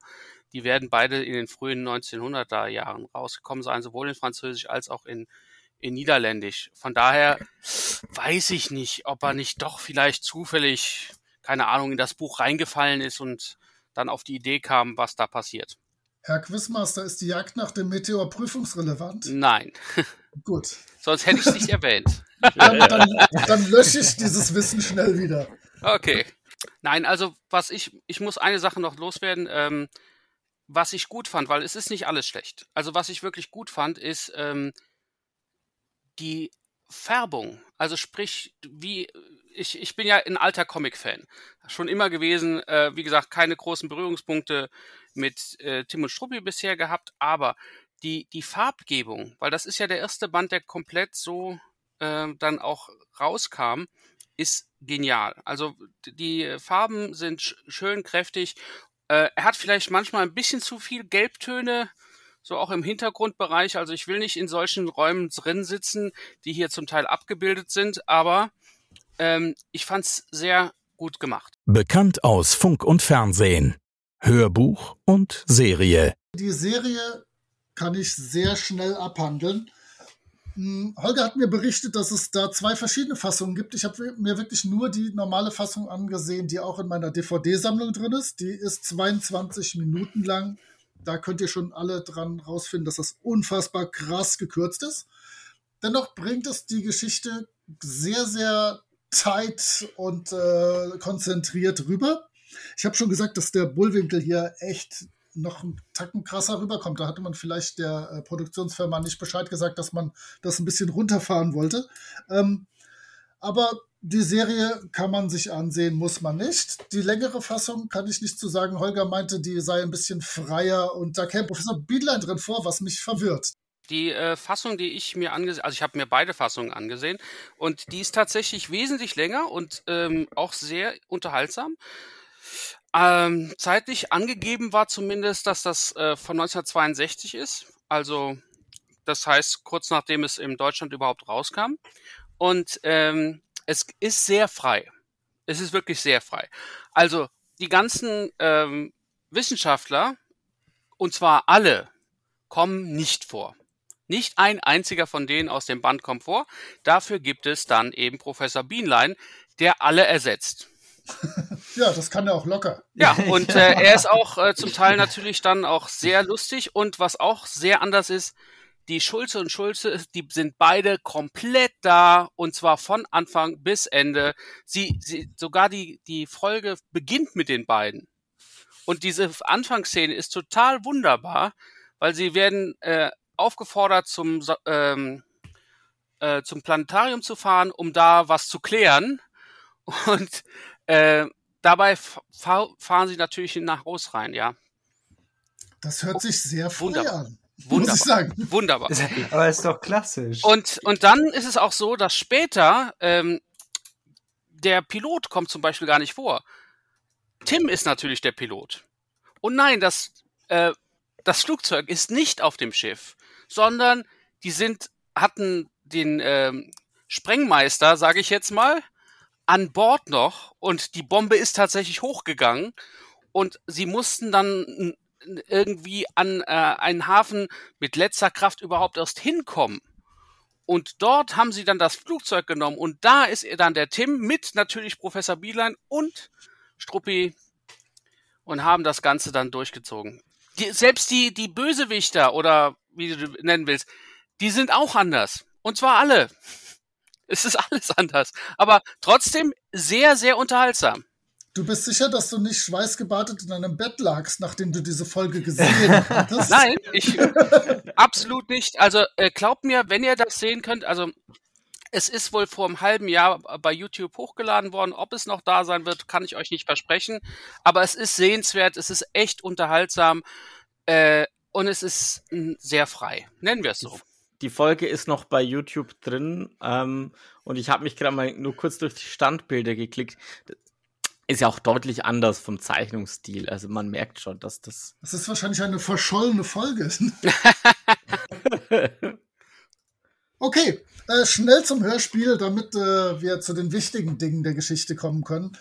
die werden beide in den frühen 1900er Jahren rausgekommen sein, sowohl in Französisch als auch in in Niederländisch. Von daher weiß ich nicht, ob er nicht doch vielleicht zufällig, keine Ahnung, in das Buch reingefallen ist und dann auf die Idee kam, was da passiert. Herr Quizmaster, ist die Jagd nach dem Meteor prüfungsrelevant? Nein. Gut. Sonst hätte ich es nicht erwähnt. Dann, dann, dann lösche ich dieses Wissen schnell wieder. Okay. Nein, also was ich, ich muss eine Sache noch loswerden, ähm, was ich gut fand, weil es ist nicht alles schlecht. Also was ich wirklich gut fand, ist, ähm, die Färbung, also sprich, wie ich, ich bin ja ein alter Comic-Fan. Schon immer gewesen. Äh, wie gesagt, keine großen Berührungspunkte mit äh, Tim und Struppi bisher gehabt, aber die, die Farbgebung, weil das ist ja der erste Band, der komplett so äh, dann auch rauskam, ist genial. Also die Farben sind sch schön kräftig. Äh, er hat vielleicht manchmal ein bisschen zu viel Gelbtöne, so auch im Hintergrundbereich. Also ich will nicht in solchen Räumen drin sitzen, die hier zum Teil abgebildet sind, aber ähm, ich fand's sehr gut gemacht. Bekannt aus Funk und Fernsehen, Hörbuch und Serie. Die Serie kann ich sehr schnell abhandeln. Hm, Holger hat mir berichtet, dass es da zwei verschiedene Fassungen gibt. Ich habe mir wirklich nur die normale Fassung angesehen, die auch in meiner DVD-Sammlung drin ist. Die ist 22 Minuten lang. Da könnt ihr schon alle dran rausfinden, dass das unfassbar krass gekürzt ist. Dennoch bringt es die Geschichte sehr, sehr tight und äh, konzentriert rüber. Ich habe schon gesagt, dass der Bullwinkel hier echt noch einen Tacken krasser rüberkommt. Da hatte man vielleicht der äh, Produktionsfirma nicht Bescheid gesagt, dass man das ein bisschen runterfahren wollte. Ähm, aber die Serie kann man sich ansehen, muss man nicht. Die längere Fassung kann ich nicht zu sagen. Holger meinte, die sei ein bisschen freier und da käme Professor Biedlein drin vor, was mich verwirrt. Die äh, Fassung, die ich mir angesehen, also ich habe mir beide Fassungen angesehen und die ist tatsächlich wesentlich länger und ähm, auch sehr unterhaltsam. Ähm, zeitlich angegeben war zumindest, dass das äh, von 1962 ist, also das heißt kurz nachdem es in Deutschland überhaupt rauskam. Und ähm, es ist sehr frei. Es ist wirklich sehr frei. Also die ganzen ähm, Wissenschaftler, und zwar alle, kommen nicht vor. Nicht ein einziger von denen aus dem Band kommt vor. Dafür gibt es dann eben Professor Bienlein, der alle ersetzt. ja, das kann er auch locker. Ja, und äh, er ist auch äh, zum Teil natürlich dann auch sehr lustig und was auch sehr anders ist, die Schulze und Schulze, die sind beide komplett da und zwar von Anfang bis Ende. Sie, sie sogar die die Folge beginnt mit den beiden und diese Anfangsszene ist total wunderbar, weil sie werden äh, aufgefordert, zum, ähm, äh, zum Planetarium zu fahren, um da was zu klären. Und äh, dabei fahren sie natürlich nach Haus rein, ja. Das hört sich sehr frei Wunderbar. an. Wunderbar. Muss ich sagen. Wunderbar. Aber ist doch klassisch. Und, und dann ist es auch so, dass später ähm, der Pilot kommt zum Beispiel gar nicht vor. Tim ist natürlich der Pilot. Und nein, das, äh, das Flugzeug ist nicht auf dem Schiff sondern die sind, hatten den ähm, Sprengmeister, sage ich jetzt mal, an Bord noch und die Bombe ist tatsächlich hochgegangen und sie mussten dann irgendwie an äh, einen Hafen mit letzter Kraft überhaupt erst hinkommen. Und dort haben sie dann das Flugzeug genommen und da ist dann der Tim mit natürlich Professor Bielein und Struppi und haben das Ganze dann durchgezogen. Die, selbst die, die Bösewichter oder wie du nennen willst, die sind auch anders. Und zwar alle. Es ist alles anders. Aber trotzdem sehr, sehr unterhaltsam. Du bist sicher, dass du nicht schweißgebadet in einem Bett lagst, nachdem du diese Folge gesehen hattest? Nein, ich absolut nicht. Also äh, glaubt mir, wenn ihr das sehen könnt, also es ist wohl vor einem halben Jahr bei YouTube hochgeladen worden. Ob es noch da sein wird, kann ich euch nicht versprechen. Aber es ist sehenswert, es ist echt unterhaltsam. Äh, und es ist hm, sehr frei. Nennen wir es so. Die Folge ist noch bei YouTube drin ähm, und ich habe mich gerade mal nur kurz durch die Standbilder geklickt. Ist ja auch deutlich anders vom Zeichnungsstil. Also man merkt schon, dass das. Das ist wahrscheinlich eine verschollene Folge. okay, äh, schnell zum Hörspiel, damit äh, wir zu den wichtigen Dingen der Geschichte kommen können.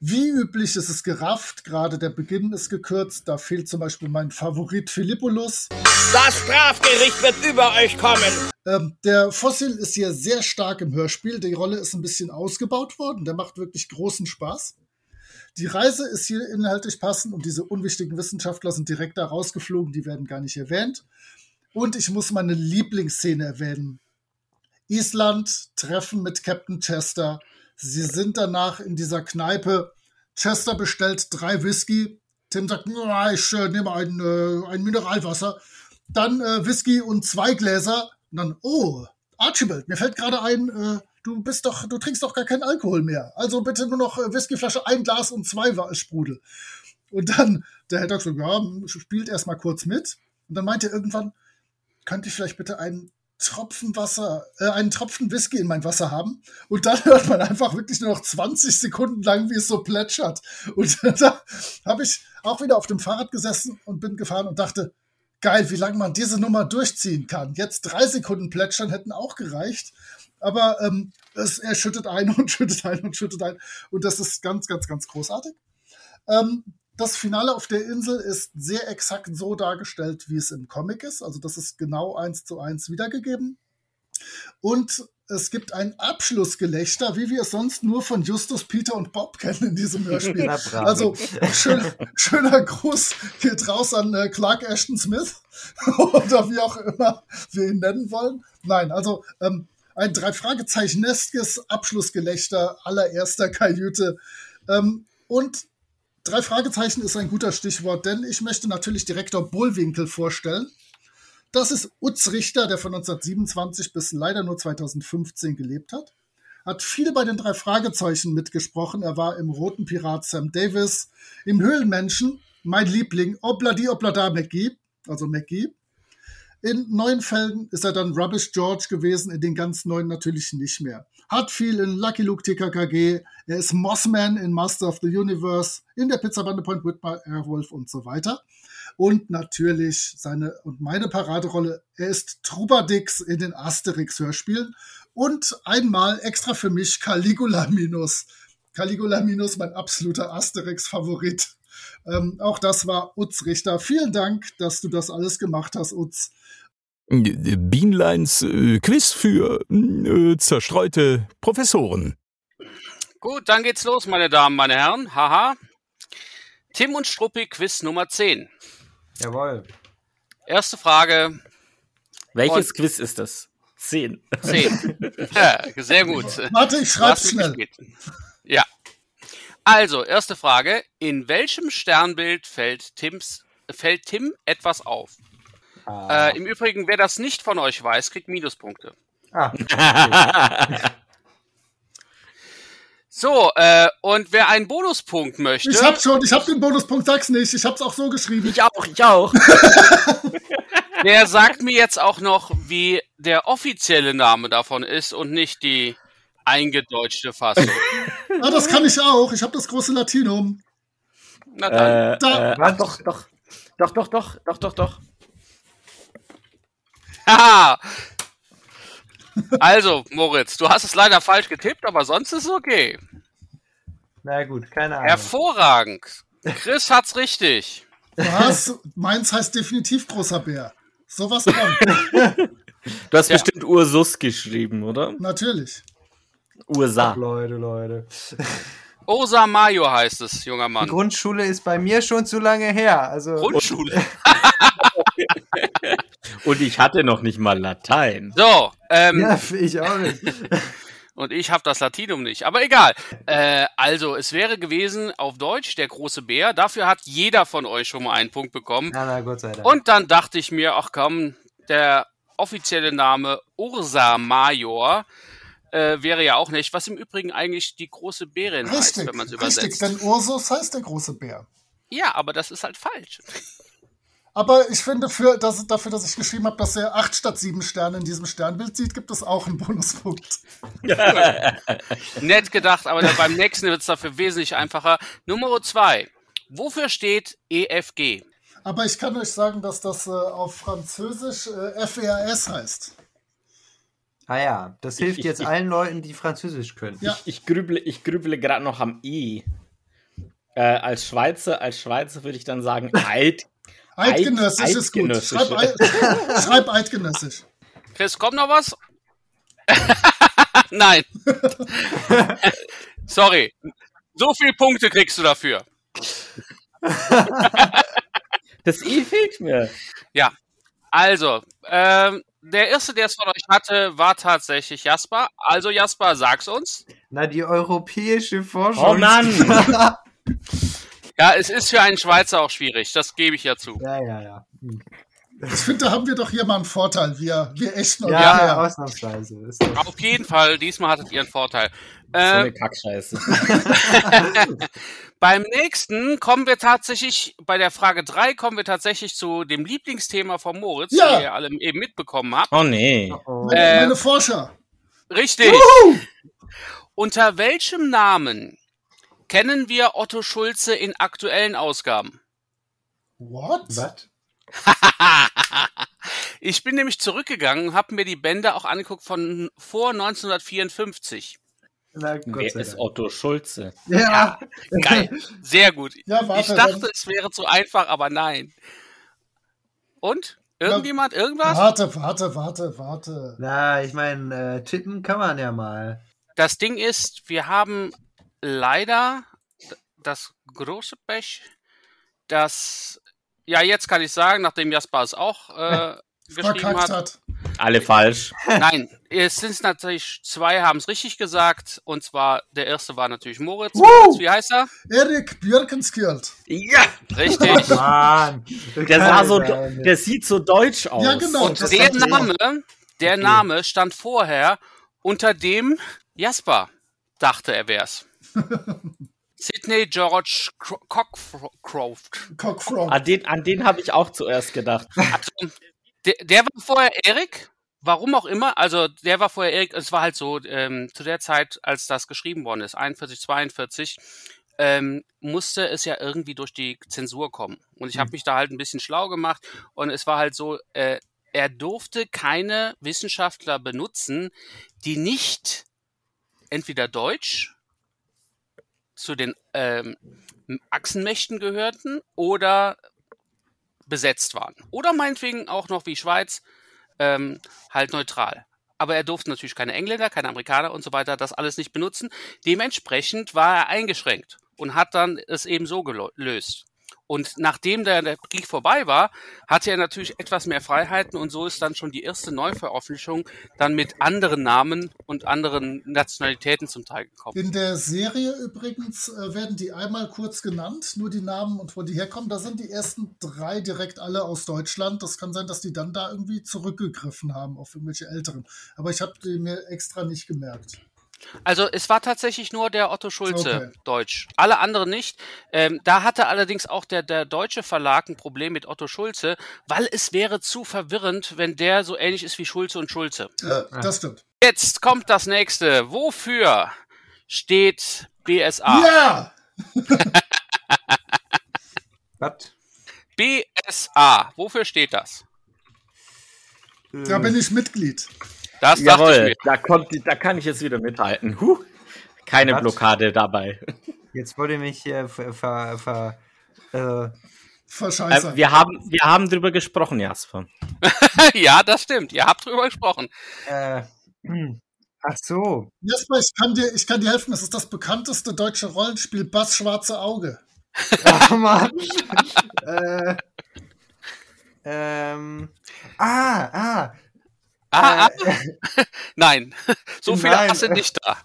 Wie üblich ist es gerafft, gerade der Beginn ist gekürzt, da fehlt zum Beispiel mein Favorit Philippolus. Das Strafgericht wird über euch kommen. Ähm, der Fossil ist hier sehr stark im Hörspiel, die Rolle ist ein bisschen ausgebaut worden, der macht wirklich großen Spaß. Die Reise ist hier inhaltlich passend und diese unwichtigen Wissenschaftler sind direkt da rausgeflogen, die werden gar nicht erwähnt. Und ich muss meine Lieblingsszene erwähnen. Island, Treffen mit Captain Chester, Sie sind danach in dieser Kneipe. Chester bestellt drei Whisky. Tim sagt, ich äh, nehme ein, äh, ein Mineralwasser. Dann äh, Whisky und zwei Gläser. Und dann, oh, Archibald, mir fällt gerade ein, äh, du bist doch, du trinkst doch gar keinen Alkohol mehr. Also bitte nur noch äh, Whiskyflasche, ein Glas und zwei Sprudel. Und dann der Herr Doktor, ja, spielt erst mal kurz mit. Und dann meinte er irgendwann, könnte ich vielleicht bitte einen Tropfen Wasser, äh, einen Tropfen Whisky in mein Wasser haben? Und dann hört man einfach wirklich nur noch 20 Sekunden lang, wie es so plätschert. Und da habe ich auch wieder auf dem Fahrrad gesessen und bin gefahren und dachte, geil, wie lange man diese Nummer durchziehen kann. Jetzt drei Sekunden plätschern hätten auch gereicht. Aber ähm, es, er schüttet ein und schüttet ein und schüttet ein. Und das ist ganz, ganz, ganz großartig. Ähm, das Finale auf der Insel ist sehr exakt so dargestellt, wie es im Comic ist. Also das ist genau eins zu eins wiedergegeben. Und es gibt ein Abschlussgelächter, wie wir es sonst nur von Justus, Peter und Bob kennen in diesem Hörspiel. Also schön, schöner Gruß geht raus an äh, Clark Ashton Smith oder wie auch immer wir ihn nennen wollen. Nein, also ähm, ein drei Fragezeichen nestiges Abschlussgelächter allererster Kajüte. Ähm, und drei Fragezeichen ist ein guter Stichwort, denn ich möchte natürlich Direktor Bullwinkel vorstellen. Das ist Utz Richter, der von 1927 bis leider nur 2015 gelebt hat. Hat viel bei den drei Fragezeichen mitgesprochen. Er war im Roten Pirat Sam Davis, im Höhlenmenschen, mein Liebling, Obladi Oblada McGee, also McGee. In neuen Fällen ist er dann Rubbish George gewesen, in den ganz neuen natürlich nicht mehr. Hat viel in Lucky Luke TKKG, er ist Mossman in Master of the Universe, in der Pizzabande Point Whitmer, Airwolf und so weiter. Und natürlich seine und meine Paraderolle, er ist Trubadix in den Asterix-Hörspielen. Und einmal extra für mich Caligula Minus. Caligula Minus, mein absoluter Asterix-Favorit. Ähm, auch das war Utz Richter. Vielen Dank, dass du das alles gemacht hast, Utz. Bienleins äh, Quiz für äh, zerstreute Professoren. Gut, dann geht's los, meine Damen, meine Herren. Haha. Tim und Struppi Quiz Nummer 10. Jawohl. Erste Frage, Welches Quiz ist das? Zehn. 10. ja, sehr gut. Warte, ich schreib's schnell. Ja. Also, erste Frage. In welchem Sternbild fällt, Tims, fällt Tim etwas auf? Ah, Äh, Im Übrigen, wer das nicht von euch weiß, kriegt Minuspunkte. ah, So, äh, und wer einen Bonuspunkt möchte, Ich hab schon, ich hab den Bonuspunkt, sag's nicht. Ich hab's auch so geschrieben. Ich auch, ich auch. der sagt mir jetzt auch noch, wie der offizielle Name davon ist und nicht die eingedeutschte Fassung. Ah, das kann ich auch. Ich hab das große Latinum. Na dann. Äh, Da- äh, doch, doch. Doch, doch, doch, doch, doch, doch. Haha. Also, Moritz, du hast es leider falsch getippt, aber sonst ist es okay. na gut, keine Ahnung. Hervorragend. Chris hat's richtig. Was? Meins heißt definitiv großer Bär. Sowas kommt. Du hast Ja. bestimmt Ursus geschrieben, oder? Natürlich. Ursa. Leute, Leute. Osa Mayo heißt es, junger Die Mann. Grundschule ist bei mir schon zu lange her. Also Grundschule. Und ich hatte noch nicht mal Latein. So, ähm, ja, ich auch nicht. und ich habe das Latinum nicht, aber egal. Äh, also, es wäre gewesen auf Deutsch der große Bär. Dafür hat jeder von euch schon mal einen Punkt bekommen. Na, na, Gott sei Dank. Und dann dachte ich mir, ach komm, der offizielle Name Ursa Major äh, wäre ja auch nicht, was im Übrigen eigentlich die große Bärin heißt, Richtig. wenn man es Richtig. übersetzt. Denn Ursus heißt der große Bär. Ja, aber das ist halt falsch. Aber ich finde, für, dass, dafür, dass ich geschrieben habe, dass er acht statt sieben Sterne in diesem Sternbild sieht, gibt es auch einen Bonuspunkt. Nett gedacht, aber beim nächsten wird es dafür wesentlich einfacher. Nummer zwei. Wofür steht EFG? Aber ich kann euch sagen, dass das äh, auf Französisch äh, FERS heißt. Ah ja, das hilft ich- jetzt ich- allen Leuten, die Französisch können. Ja. Ich grüble, ich grüble gerade noch am I. Äh, als Schweizer, als Schweizer würde ich dann sagen Eid. Eidgenössisch Eid- ist gut. Schreib, Eid, schreib Eidgenössisch. Chris, kommt noch was? Nein. Sorry. So viele Punkte kriegst du dafür. Das I fehlt mir. Also, ähm, der erste, der es von euch hatte, war tatsächlich Jasper. Also Jasper, sag's uns. Na, die europäische Forschung. Oh Mann! Ja, es ist für einen Schweizer auch schwierig, das gebe ich ja zu. ja, ja, ja. Hm. Ich finde, da haben wir doch hier mal einen Vorteil. Wir, wir echten Ja, ausnahmsweise. Auf jeden Fall, diesmal hattet ihr einen Vorteil. So eine Äh, Kackscheiße. beim nächsten kommen wir tatsächlich, bei der Frage 3 kommen wir tatsächlich zu dem Lieblingsthema von Moritz, Ja. wie ihr alle eben mitbekommen habt. Oh nee. Oh. Meine, Äh, meine Forscher. Richtig. Unter welchem Namen kennen wir Otto Schulze in aktuellen Ausgaben? What? Was? ich bin nämlich zurückgegangen und habe mir die Bände auch angeguckt von vor 1954. Na, Gott Wer sei ist Dank. Otto Schulze? Ja. Geil. Sehr gut. Ja, warte. ich dachte, dann- es wäre zu einfach, aber nein. Und? Irgendjemand? Irgendwas? Warte, warte, warte, warte. Na, ich meine, äh, tippen kann man ja mal. Das Ding ist, wir haben leider das große Pech, dass, ja, jetzt kann ich sagen, nachdem Jasper es auch äh, geschrieben hat. hat. Alle falsch. Nein, es sind natürlich zwei, haben es richtig gesagt. Und zwar, der erste war natürlich Moritz. Moritz wie heißt er? Erik Björkenskjöld. Ja! Richtig. Mann. Der, sah so, der sieht so deutsch aus. Ja, genau. Und der. Name, der Name stand vorher unter dem Jasper dachte, er wär's. Sidney George Cro- Cockcroft. Cockfrog. An den, an den habe ich auch zuerst gedacht. Also, der, der war vorher Erik. Warum auch immer, also der war vorher Erik, es war halt so, ähm, zu der Zeit, als das geschrieben worden ist, 41, 42, ähm, musste es ja irgendwie durch die Zensur kommen. Und ich habe mich da halt ein bisschen schlau gemacht und es war halt so, äh, er durfte keine Wissenschaftler benutzen, die nicht entweder Deutsch zu den ähm, Achsenmächten gehörten oder besetzt waren. Oder meinetwegen auch noch wie Schweiz ähm, halt neutral. Aber er durfte natürlich keine Engländer, keine Amerikaner und so weiter das alles nicht benutzen. Dementsprechend war er eingeschränkt und hat dann es eben so gelöst. Und nachdem der, der Krieg vorbei war, hatte er natürlich etwas mehr Freiheiten und so ist dann schon die erste Neuveröffentlichung dann mit anderen Namen und anderen Nationalitäten zum Teil gekommen. In der Serie übrigens äh, werden die einmal kurz genannt, nur die Namen und wo die herkommen. Da sind die ersten drei direkt alle aus Deutschland. Das kann sein, dass die dann da irgendwie zurückgegriffen haben auf irgendwelche älteren. Aber ich habe die mir extra nicht gemerkt. Also es war tatsächlich nur der Otto Schulze Okay. Deutsch. Alle anderen nicht. Ähm, da hatte allerdings auch der, der deutsche Verlag ein Problem mit Otto Schulze, weil es wäre zu verwirrend, wenn der so ähnlich ist wie Schulze und Schulze. Äh, das stimmt. Jetzt kommt das nächste. Wofür steht BSA? Ja! Was? BSA. Wofür steht das? Da bin ich Mitglied. Das dachte ich Jawohl, mir. da, kommt, da kann ich jetzt wieder mithalten. Huh. Keine Was? Blockade dabei. Jetzt wollte mich hier ver, ver, ver, äh, Verscheißer. Äh, wir, haben, wir haben drüber gesprochen, Jasper. ja, das stimmt. Ihr habt drüber gesprochen. äh, hm. Ach so. Jasper, ich kann, dir, ich kann dir helfen. Das ist das bekannteste deutsche Rollenspiel Bass Schwarze Auge. Oh Mann. äh, ähm, ah, ah. Ah, ah, äh, nein. so viele Nein. Asse nicht da.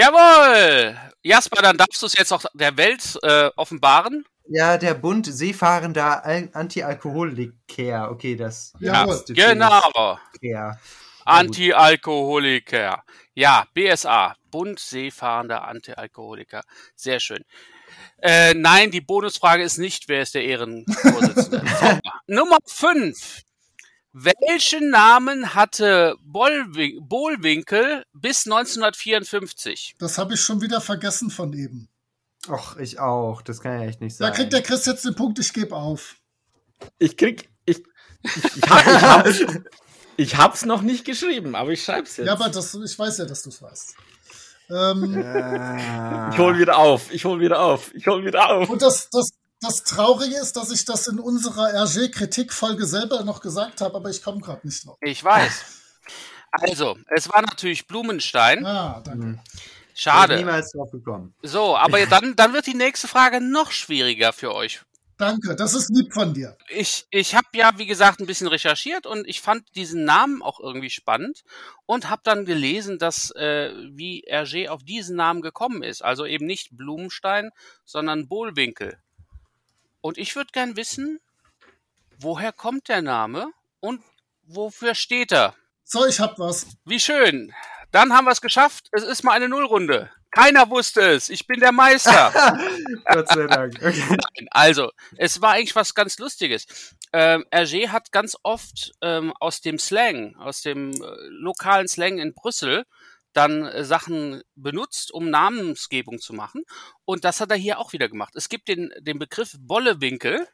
Jawohl! Jasper, dann darfst du es jetzt auch der Welt äh, offenbaren. ja, der Bund seefahrender Al Anti-Alkoholiker. Okay, das. Ist Genau. Ja. Anti-Alkoholiker. Ja, BSA. Bund Seefahrender Anti-Alkoholiker. Sehr schön. Äh, nein, die Bonusfrage ist nicht, wer ist der Ehrenvorsitzende. Nummer 5. Welchen Namen hatte Bohlwinkel bis 1954? Das habe ich schon wieder vergessen von eben. Och, ich auch. Das kann ja echt nicht Da sein. kriegt der Chris jetzt den Punkt, ich gebe auf. Ich krieg. Ich, ich, ich, hab, ich, hab's, ich hab's noch nicht geschrieben, aber ich schreib's jetzt. Ja, aber das, ich weiß ja, dass du es weißt. Ähm, Äh, ich hol wieder auf, ich hol wieder auf, ich hol wieder auf. und das, das, das Traurige ist, dass ich das in unserer RG-Kritikfolge selber noch gesagt habe, aber ich komme gerade nicht drauf. Ich weiß. Also, es war natürlich Blumenstein. Ah, danke. Bin Schade. niemals drauf gekommen. So, aber dann, dann wird die nächste Frage noch schwieriger für euch. Danke, das ist lieb von dir. Ich, ich habe ja, wie gesagt, ein bisschen recherchiert und ich fand diesen Namen auch irgendwie spannend und habe dann gelesen, dass äh, wie Hergé auf diesen Namen gekommen ist. Also eben nicht Blumenstein, sondern Bohlwinkel. Und ich würde gern wissen, woher kommt der Name und wofür steht er? So, ich hab was. Wie schön. Dann haben wir es geschafft. Es ist mal eine Nullrunde. Keiner wusste es. Ich bin der Meister. Gott sei Dank. Okay. Nein, Also, es war eigentlich was ganz Lustiges. Ähm, Hergé hat ganz oft ähm, aus dem Slang, aus dem äh, lokalen Slang in Brüssel, dann äh, Sachen benutzt, um Namensgebung zu machen. Und das hat er hier auch wieder gemacht. Es gibt den, den Begriff Bollewinkel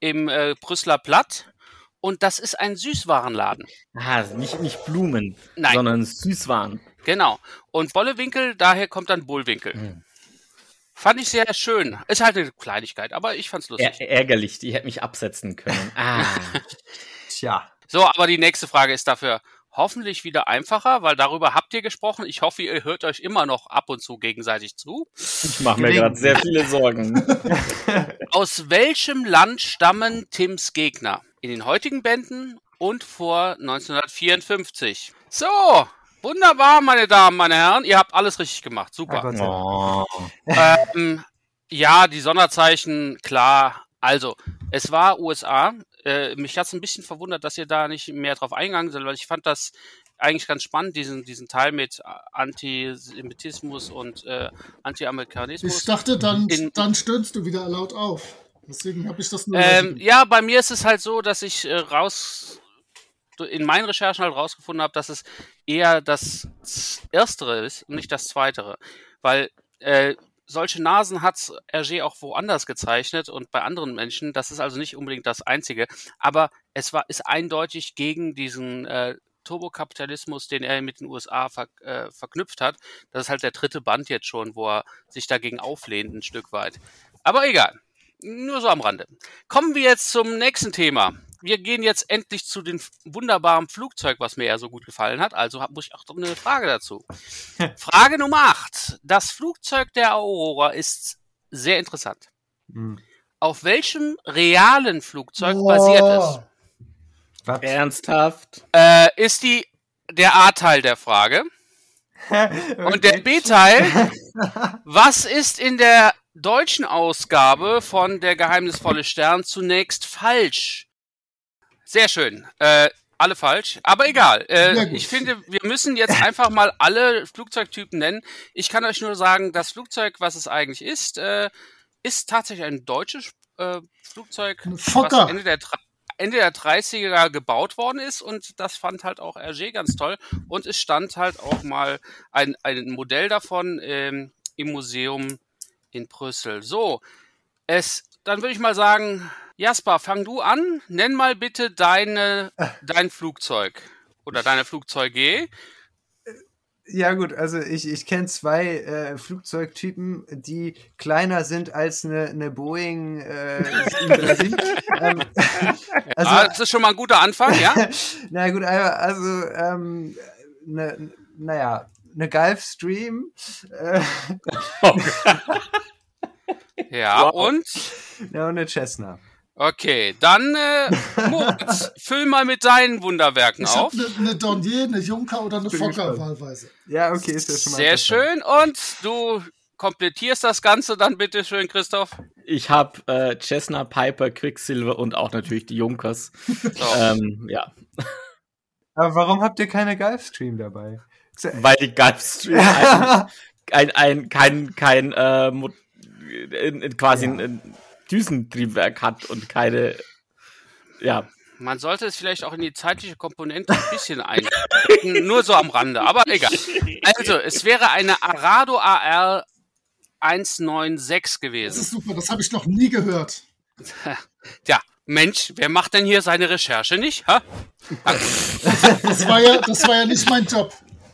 im äh, Brüsseler Platt. Und das ist ein Süßwarenladen. Ah, nicht, nicht Blumen, Nein. sondern Süßwaren. Genau. Und Bollewinkel, daher kommt dann Bullwinkel. Hm. Fand ich sehr schön. Ist halt eine Kleinigkeit, aber ich fand's lustig. Ä ärgerlich, die hätte mich absetzen können. Ah. Tja. So, aber die nächste Frage ist dafür hoffentlich wieder einfacher, weil darüber habt ihr gesprochen. Ich hoffe, ihr hört euch immer noch ab und zu gegenseitig zu. Ich mache mir gerade sehr viele Sorgen. Aus welchem Land stammen Tims Gegner? In den heutigen Bänden und vor 1954. So, wunderbar, meine Damen, meine Herren. Ihr habt alles richtig gemacht. Super. Dank. Oh. ähm, ja, die Sonderzeichen, klar. Also, es war USA. Äh, mich hat es ein bisschen verwundert, dass ihr da nicht mehr drauf eingegangen seid, weil ich fand das eigentlich ganz spannend, diesen, diesen Teil mit Antisemitismus und äh, Anti-Amerikanismus. Ich dachte, dann, In- dann stöhnst du wieder laut auf. Deswegen habe ich das nur. Ähm, ja, bei mir ist es halt so, dass ich äh, raus in meinen Recherchen halt rausgefunden habe, dass es eher das Erstere ist und nicht das Zweitere. Weil äh, solche Nasen hat Hergé auch woanders gezeichnet und bei anderen Menschen. Das ist also nicht unbedingt das Einzige. Aber es war ist eindeutig gegen diesen äh, Turbokapitalismus, den er mit den USA ver äh, verknüpft hat. Das ist halt der dritte Band jetzt schon, wo er sich dagegen auflehnt ein Stück weit. Aber egal. Nur so am Rande. Kommen wir jetzt zum nächsten Thema. Wir gehen jetzt endlich zu dem wunderbaren Flugzeug, was mir ja so gut gefallen hat. Also hab, muss ich auch noch eine Frage dazu. Frage Nummer 8. Das Flugzeug der Aurora ist sehr interessant. Hm. Auf welchem realen Flugzeug basiert es? Was? Ernsthaft? Äh, ist die der A-Teil der Frage. Und der B-Teil, was ist in der deutschen Ausgabe von Der geheimnisvolle Stern zunächst falsch? Sehr schön. Äh, alle falsch, aber egal. Äh, ich finde, wir müssen jetzt einfach mal alle Flugzeugtypen nennen. Ich kann euch nur sagen, das Flugzeug, was es eigentlich ist, äh, ist tatsächlich ein deutsches äh, Flugzeug, Fokker. was Ende der, Ende der 30er gebaut worden ist und das fand halt auch Hergé ganz toll und es stand halt auch mal ein, ein Modell davon ähm, im Museum in Brüssel. So, es, dann würde ich mal sagen, Jasper, fang du an. Nenn mal bitte deine, dein Flugzeug oder deine Flugzeuge. Ja gut, also ich, ich kenne zwei äh, Flugzeugtypen, die kleiner sind als eine, eine Boeing äh, 737. ähm, also, ah, das ist schon mal ein guter Anfang, ja? na gut, also ähm, ne, naja, eine Gulfstream, äh, Ja, Wow. und? ja, und eine Cessna. Okay, dann äh, Moritz, füll mal mit deinen Wunderwerken Ich auf. eine ne Dornier, eine Junker oder eine Fokker wahlweise. Ja, okay, ist ja schon mal Sehr schön. Und du komplettierst das Ganze dann bitte schön, Christoph. Ich habe äh, Cessna, Piper, Quicksilver und auch natürlich die Junkers. So. ähm, ja, Aber warum habt ihr keine Gulfstream dabei? weil die Gulfstream ein, ein, ein kein kein äh, in, in quasi Ja. ein, ein Düsentriebwerk hat und keine ja Man sollte es vielleicht auch in die zeitliche Komponente ein bisschen einstecken, nur so am Rande, aber egal. Also, es wäre eine Arado AR 196 Das gewesen. ist super, das habe ich noch nie gehört. Tja, Mensch, wer macht denn hier seine Recherche nicht? Ha? Das war ja, das war ja nicht mein Job.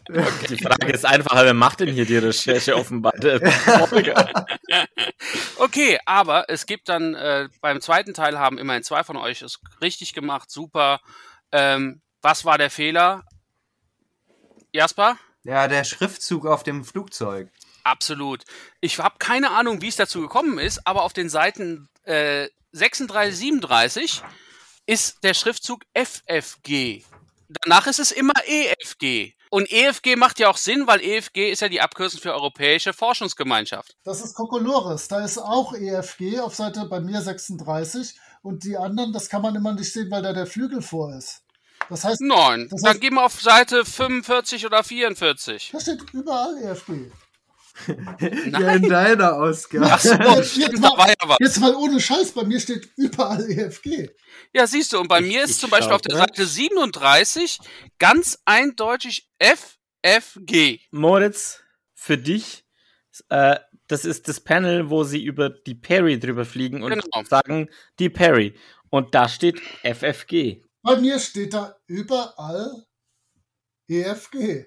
Die Frage ist einfach wer macht denn hier die Recherche offenbar? Okay, aber es gibt dann äh, beim zweiten Teil haben immerhin zwei von euch es richtig gemacht, super. Ähm, was war der Fehler? Jasper? Ja, der Schriftzug auf dem Flugzeug. Absolut. Ich habe keine Ahnung, wie es dazu gekommen ist, aber auf den Seiten äh, 36, 37 ist der Schriftzug FFG. Danach ist es immer EFG. Und EFG macht ja auch Sinn, weil EFG ist ja die Abkürzung für Europäische Forschungsgemeinschaft. Das ist Kokolores. Da ist auch EFG auf Seite bei mir 36. und die anderen, das kann man immer nicht sehen, weil da der Flügel vor ist. Das heißt, Nein. Das Dann heißt- gehen wir auf Seite 45 oder 44. da steht überall EFG. Ja, in deiner Ausgabe. Ach so, Jetzt, mal, ja was. jetzt mal ohne Scheiß, bei mir steht überall EFG. Ja, siehst du, und bei mir ist ich zum Beispiel auf der. Seite 37 ganz eindeutig FFG. Moritz, für dich, äh, das ist das Panel, wo sie über die Perry drüber fliegen und Genau. sagen, die Perry. Und da steht FFG. Bei mir steht da überall EFG.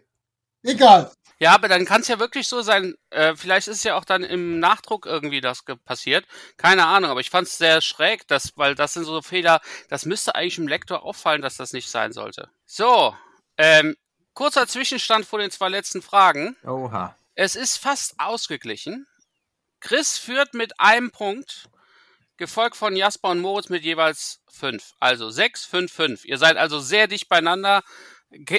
Egal. Ja, aber dann kann es ja wirklich so sein, äh, vielleicht ist es ja auch dann im Nachdruck irgendwie das passiert. Keine Ahnung, aber ich fand es sehr schräg, dass, weil das sind so Fehler, das müsste eigentlich im Lektor auffallen, dass das nicht sein sollte. So, ähm, kurzer Zwischenstand vor den zwei letzten Fragen. Oha. Es ist fast ausgeglichen. Chris führt mit einem Punkt, gefolgt von Jasper und Moritz mit jeweils fünf. Also sechs, fünf, fünf. Ihr seid also sehr dicht beieinander.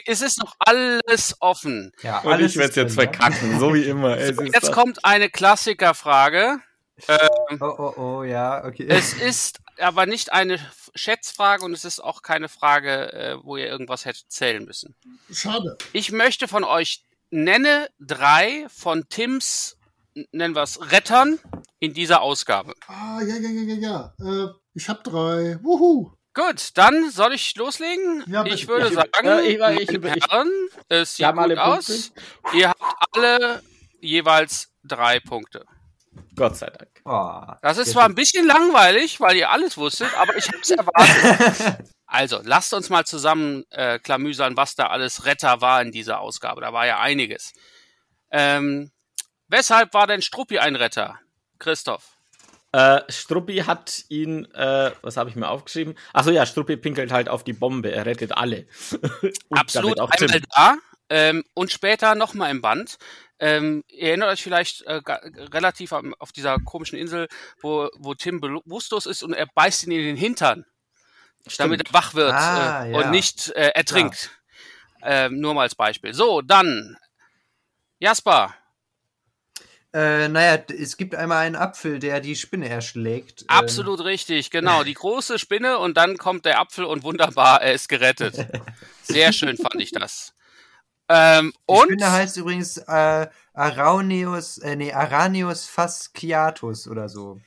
Es ist noch alles offen. Ja, Und ich werde es jetzt verkacken, so wie immer. Ist Jetzt kommt eine Klassikerfrage. Oh, oh, oh, ja, okay. Es ist aber nicht eine Schätzfrage und es ist auch keine Frage, äh, wo ihr irgendwas hättet zählen müssen. Schade. Ich möchte von euch nenne drei von Tims, nennen wir es, Rettern in dieser Ausgabe. Ah, ja, ja, ja, ja, ja. Äh, ich habe drei. Wuhu. Gut, dann soll ich loslegen. Ja, ich würde Ich- sagen, äh, ich- ich- ich- ich- Herren, es sieht gut aus. Ihr habt alle jeweils drei Punkte. Gott sei Dank. oh, Das ist zwar ein bisschen langweilig, weil ihr alles wusstet, aber ich habe es erwartet. Also, lasst uns mal zusammen äh, klamüsern, was da alles Retter war in dieser Ausgabe. Da war ja einiges. Ähm, weshalb war denn Struppi ein Retter? Christoph. Äh, Struppi hat ihn, äh, was habe ich mir aufgeschrieben? Achso, ja, Struppi pinkelt halt auf die Bombe, er rettet alle. Und Absolut auch Tim. einmal da ähm, und später nochmal im Band. Ähm, ihr erinnert euch vielleicht äh, relativ am, auf dieser komischen Insel, wo, wo Tim bewusstlos ist und er beißt ihn in den Hintern, damit er wach wird Ah, äh, ja. und nicht äh, ertrinkt. Ähm, nur mal als Beispiel. So, dann Jasper. Äh, naja, es gibt einmal einen Apfel, der die Spinne erschlägt. Ähm, Absolut richtig, genau. Die große Spinne und dann kommt der Apfel und wunderbar, er ist gerettet. Sehr schön fand ich das. Ähm, Die und Spinne heißt übrigens äh, Araunius, äh, nee, Aranius fasciatus oder so.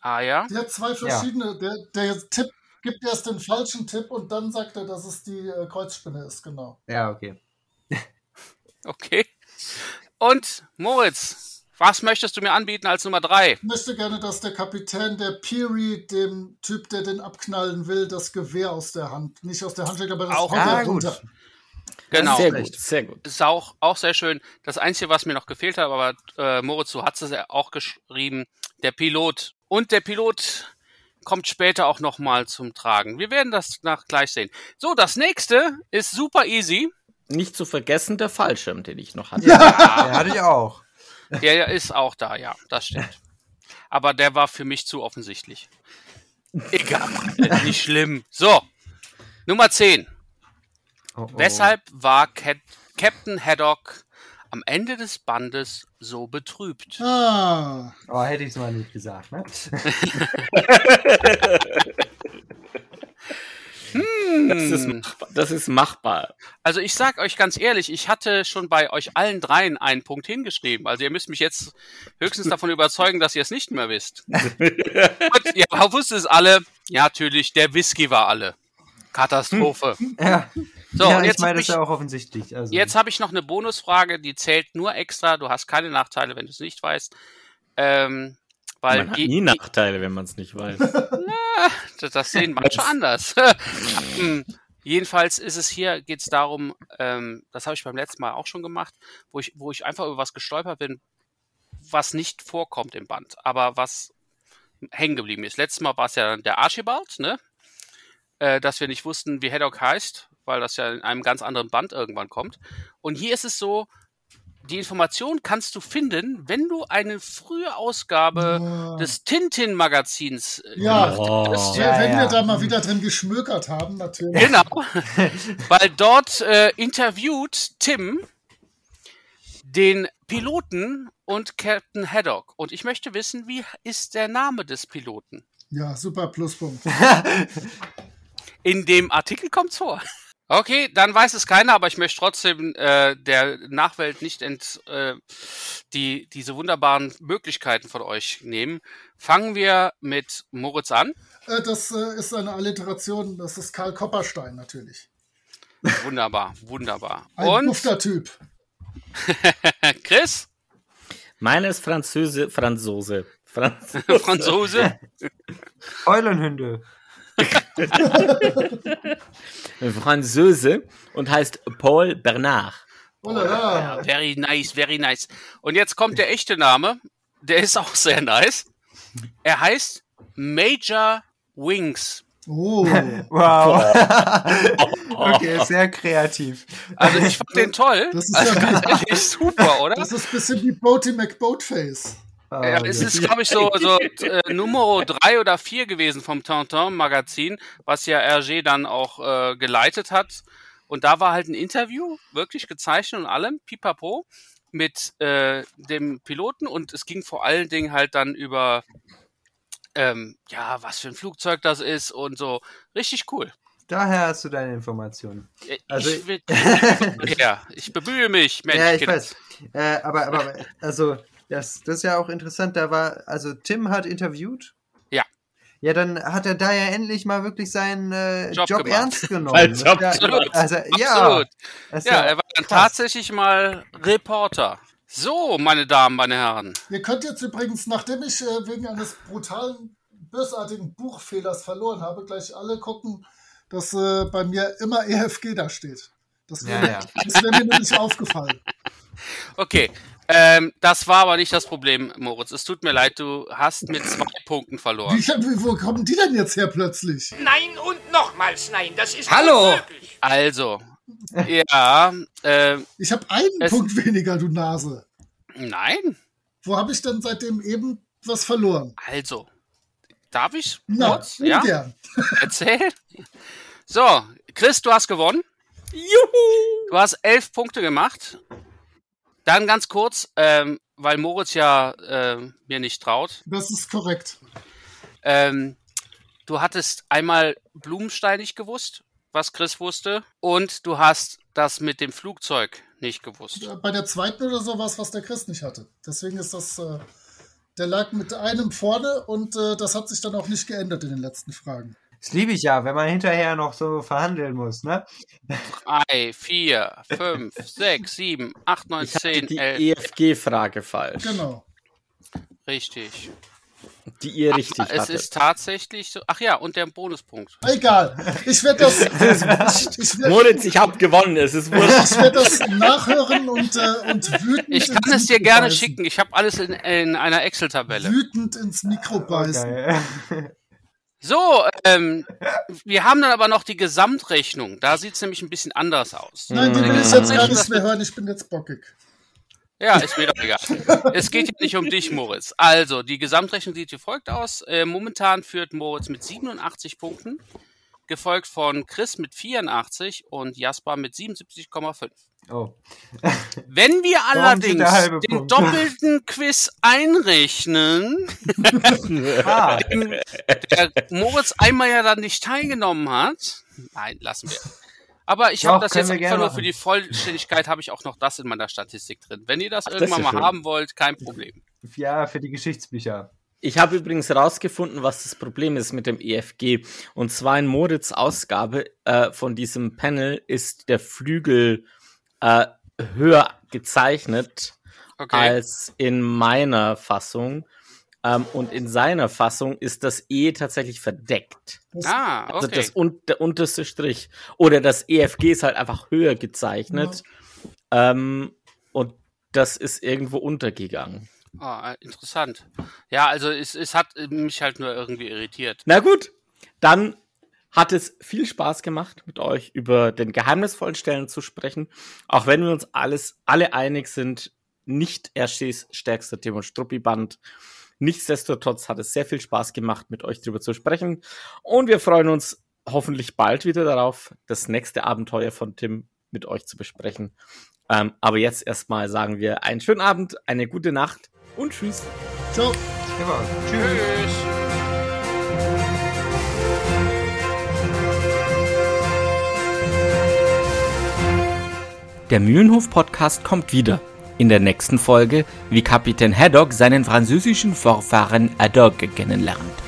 ah ja, Der hat zwei verschiedene. Der, der Tipp gibt erst den falschen Tipp und dann sagt er, dass es die äh, Kreuzspinne ist, genau. Ja, okay. okay. Und Moritz, was möchtest du mir anbieten als Nummer drei? Ich möchte gerne, dass der Kapitän der Peary dem Typ, der den abknallen will, das Gewehr aus der Hand, nicht aus der Hand steckt, aber das Auch- er gut. runter. Genau. Sehr gut, sehr gut. Ist auch, auch sehr schön. Das Einzige, was mir noch gefehlt hat, aber äh, Moritz, du hast es ja auch geschrieben, der Pilot. Und der Pilot kommt später auch nochmal zum Tragen. Wir werden das nach gleich sehen. So, das nächste ist super easy. Nicht zu vergessen der Fallschirm, den ich noch hatte. Der hatte ich auch. Der ist auch da, ja, das stimmt. Aber der war für mich zu offensichtlich. Egal, nicht schlimm. So, Nummer 10. Oh, oh. Weshalb war Cap Captain Haddock am Ende des Bandes so betrübt? Ah, Oh, hätte ich es mal nicht gesagt, ne? Das, ist machbar. das ist machbar. Also ich sag euch ganz ehrlich, ich hatte schon bei euch allen dreien einen Punkt hingeschrieben. Also ihr müsst mich jetzt höchstens davon überzeugen, dass ihr es nicht mehr wisst. Und ihr wusstet es alle. Ja, natürlich, der Whisky war alle. Katastrophe. Ja, So, ja und ich jetzt meine, hab das ich, ist ja auch offensichtlich. Also, jetzt habe ich noch eine Bonusfrage, die zählt nur extra. Du hast keine Nachteile, wenn du es nicht weißt. Ähm, weil Man hat nie Nachteile, wenn man es nicht weiß. Das, das sehen manche anders. Hm, Jedenfalls ist es hier, geht es darum, ähm, das habe ich beim letzten Mal auch schon gemacht, wo ich, wo ich einfach über was gestolpert bin, was nicht vorkommt im Band, aber was hängen geblieben ist. Letztes Mal war es ja der Archibald, ne? Äh, dass wir nicht wussten, wie Haddock heißt, weil das ja in einem ganz anderen Band irgendwann kommt. Und hier ist es so, die Information kannst du finden, wenn du eine frühe Ausgabe Ah. des Tintin-Magazins äh, Ja. gemacht hast. ja, Ja, wenn ja. wir da mal wieder drin geschmökert haben, natürlich. Genau, weil dort äh, interviewt Tim den Piloten und Captain Haddock. Und ich möchte wissen, wie ist der Name des Piloten? Ja, super Pluspunkt. In dem Artikel kommt's vor. Okay, dann weiß es keiner, aber ich möchte trotzdem äh, der Nachwelt nicht ent, äh, die, diese wunderbaren Möglichkeiten von euch nehmen. Fangen wir mit Moritz an. Äh, das äh, ist eine Alliteration, das ist Karl Kopperstein natürlich. Wunderbar, wunderbar. Ein Und Dufter-Typ. Chris, Meine ist Französe, Franzose. Franz Franzose. Eulenhünde. Französe und heißt Paul Bernard. Oh la. Very nice, very nice. Und jetzt kommt der echte Name. Der ist auch sehr nice. Er heißt Major Wings. Oh, Wow. okay, sehr kreativ. Also ich fand den toll. Das ist also ja ganz ehrlich super, oder? das ist ein bisschen wie Boaty McBoatface. Ja, es ist, glaube ich, so, so äh, Nummer drei oder vier gewesen vom Tintin-Magazin, was ja Hergé dann auch äh, geleitet hat. Und da war halt ein Interview, wirklich gezeichnet und allem, pipapo, mit äh, dem Piloten. Und es ging vor allen Dingen halt dann über, ähm, ja, was für ein Flugzeug das ist und so. Richtig cool. Daher hast du deine Informationen. Äh, Also- ich, will, ja, ich bemühe mich, Mensch. ja, ich weiß. Äh, aber, aber, also, das, das ist ja auch interessant. Da war, also Tim hat interviewt. Ja. Ja, dann hat er da ja endlich mal wirklich seinen äh, Job Job, ernst genommen. Job, ja, absolut. Also, ja, Absolut. Ja, er war dann krass. tatsächlich mal Reporter. So, meine Damen, meine Herren. Ihr könnt jetzt übrigens, nachdem ich äh, wegen eines brutalen, bösartigen Buchfehlers verloren habe, gleich alle gucken, dass äh, bei mir immer EFG da steht. Das Ja, wäre ja. das wär mir nämlich aufgefallen. Okay, ähm, das war aber nicht das Problem, Moritz. Es tut mir leid, du hast mit zwei Punkten verloren. Wie, wie, wo kommen die denn jetzt her plötzlich? Nein und nochmals nein, das ist Hallo. unmöglich. Also, ja, äh, Ich habe einen Es- Punkt weniger, du Nase. nein, Wo habe ich denn seitdem eben was verloren? also, darf ich Na, kurz? Ja, ungern. erzähl. So, Chris, du hast gewonnen. Juhu! Du hast elf Punkte gemacht. Dann ganz kurz, ähm, weil Moritz ja äh, mir nicht traut. Das ist korrekt. Ähm, du hattest einmal Blumenstein nicht gewusst, was Chris wusste, und du hast das mit dem Flugzeug nicht gewusst. Bei der zweiten oder so war es, was der Chris nicht hatte. Deswegen ist das, äh, der lag mit einem vorne und äh, das hat sich dann auch nicht geändert in den letzten Fragen. Das liebe ich ja, wenn man hinterher noch so verhandeln muss, ne? Drei, vier, fünf, sechs, sieben, acht, neun, Ich hatte zehn, die elf. EFG-Frage falsch, Genau. Richtig. die ihr richtig es hattet. ist tatsächlich so. Ach ja, und der Bonuspunkt. Egal. Ich werde das, ich, ich werd, Moritz, ich hab gewonnen, es ist wurscht. ich werd das nachhören und, äh, und wütend. Ich kann ins es dir gerne beißen. schicken. Ich habe alles in, in einer Excel-Tabelle. Wütend ins Mikro beißen. Geil. So, ähm, wir haben dann aber noch die Gesamtrechnung. Da sieht es nämlich ein bisschen anders aus. Nein, die will ich jetzt gar nicht mehr hören. Ich bin jetzt bockig. Ja, ist mir doch egal. es geht ja nicht um dich, Moritz. Also, die Gesamtrechnung sieht wie folgt aus. Äh, momentan führt Moritz mit 87 Punkten, gefolgt von Chris mit 84 und Jasper mit 77,5. Oh. Wenn wir allerdings den Punkt? doppelten Quiz einrechnen, Ah, der Moritz einmal ja dann nicht teilgenommen hat. Nein, lassen wir. Aber ich habe das jetzt einfach nur für die Vollständigkeit habe ich auch noch das in meiner Statistik drin. Wenn ihr das das irgendwann ist mal schön. haben wollt, kein Problem. ja, für die Geschichtsbücher. Ich habe übrigens herausgefunden, was das Problem ist mit dem EFG. Und zwar in Moritz Ausgabe äh, von diesem Panel ist der Flügel äh, höher gezeichnet Okay. als in meiner Fassung. Ähm, und in seiner Fassung ist das E tatsächlich verdeckt. ah, okay. Also das un der unterste Strich. Oder das EFG ist halt einfach höher gezeichnet. Ähm, und das ist irgendwo untergegangen. Ah, interessant. Ja, also es, es hat mich halt nur irgendwie irritiert. Na gut, dann hat es viel Spaß gemacht, mit euch über den geheimnisvollen Stellen zu sprechen. Auch wenn wir uns alles, alle einig sind, nicht Erschis stärkster Thema Struppi-Band. Nichtsdestotrotz hat es sehr viel Spaß gemacht, mit euch drüber zu sprechen. Und wir freuen uns hoffentlich bald wieder darauf, das nächste Abenteuer von Tim mit euch zu besprechen. Ähm, aber jetzt erstmal sagen wir einen schönen Abend, eine gute Nacht und tschüss. Ciao. Stefan. Tschüss. Der Mühlenhof-Podcast kommt wieder. In der nächsten Folge, wie Kapitän Haddock seinen französischen Vorfahren Haddock kennenlernt.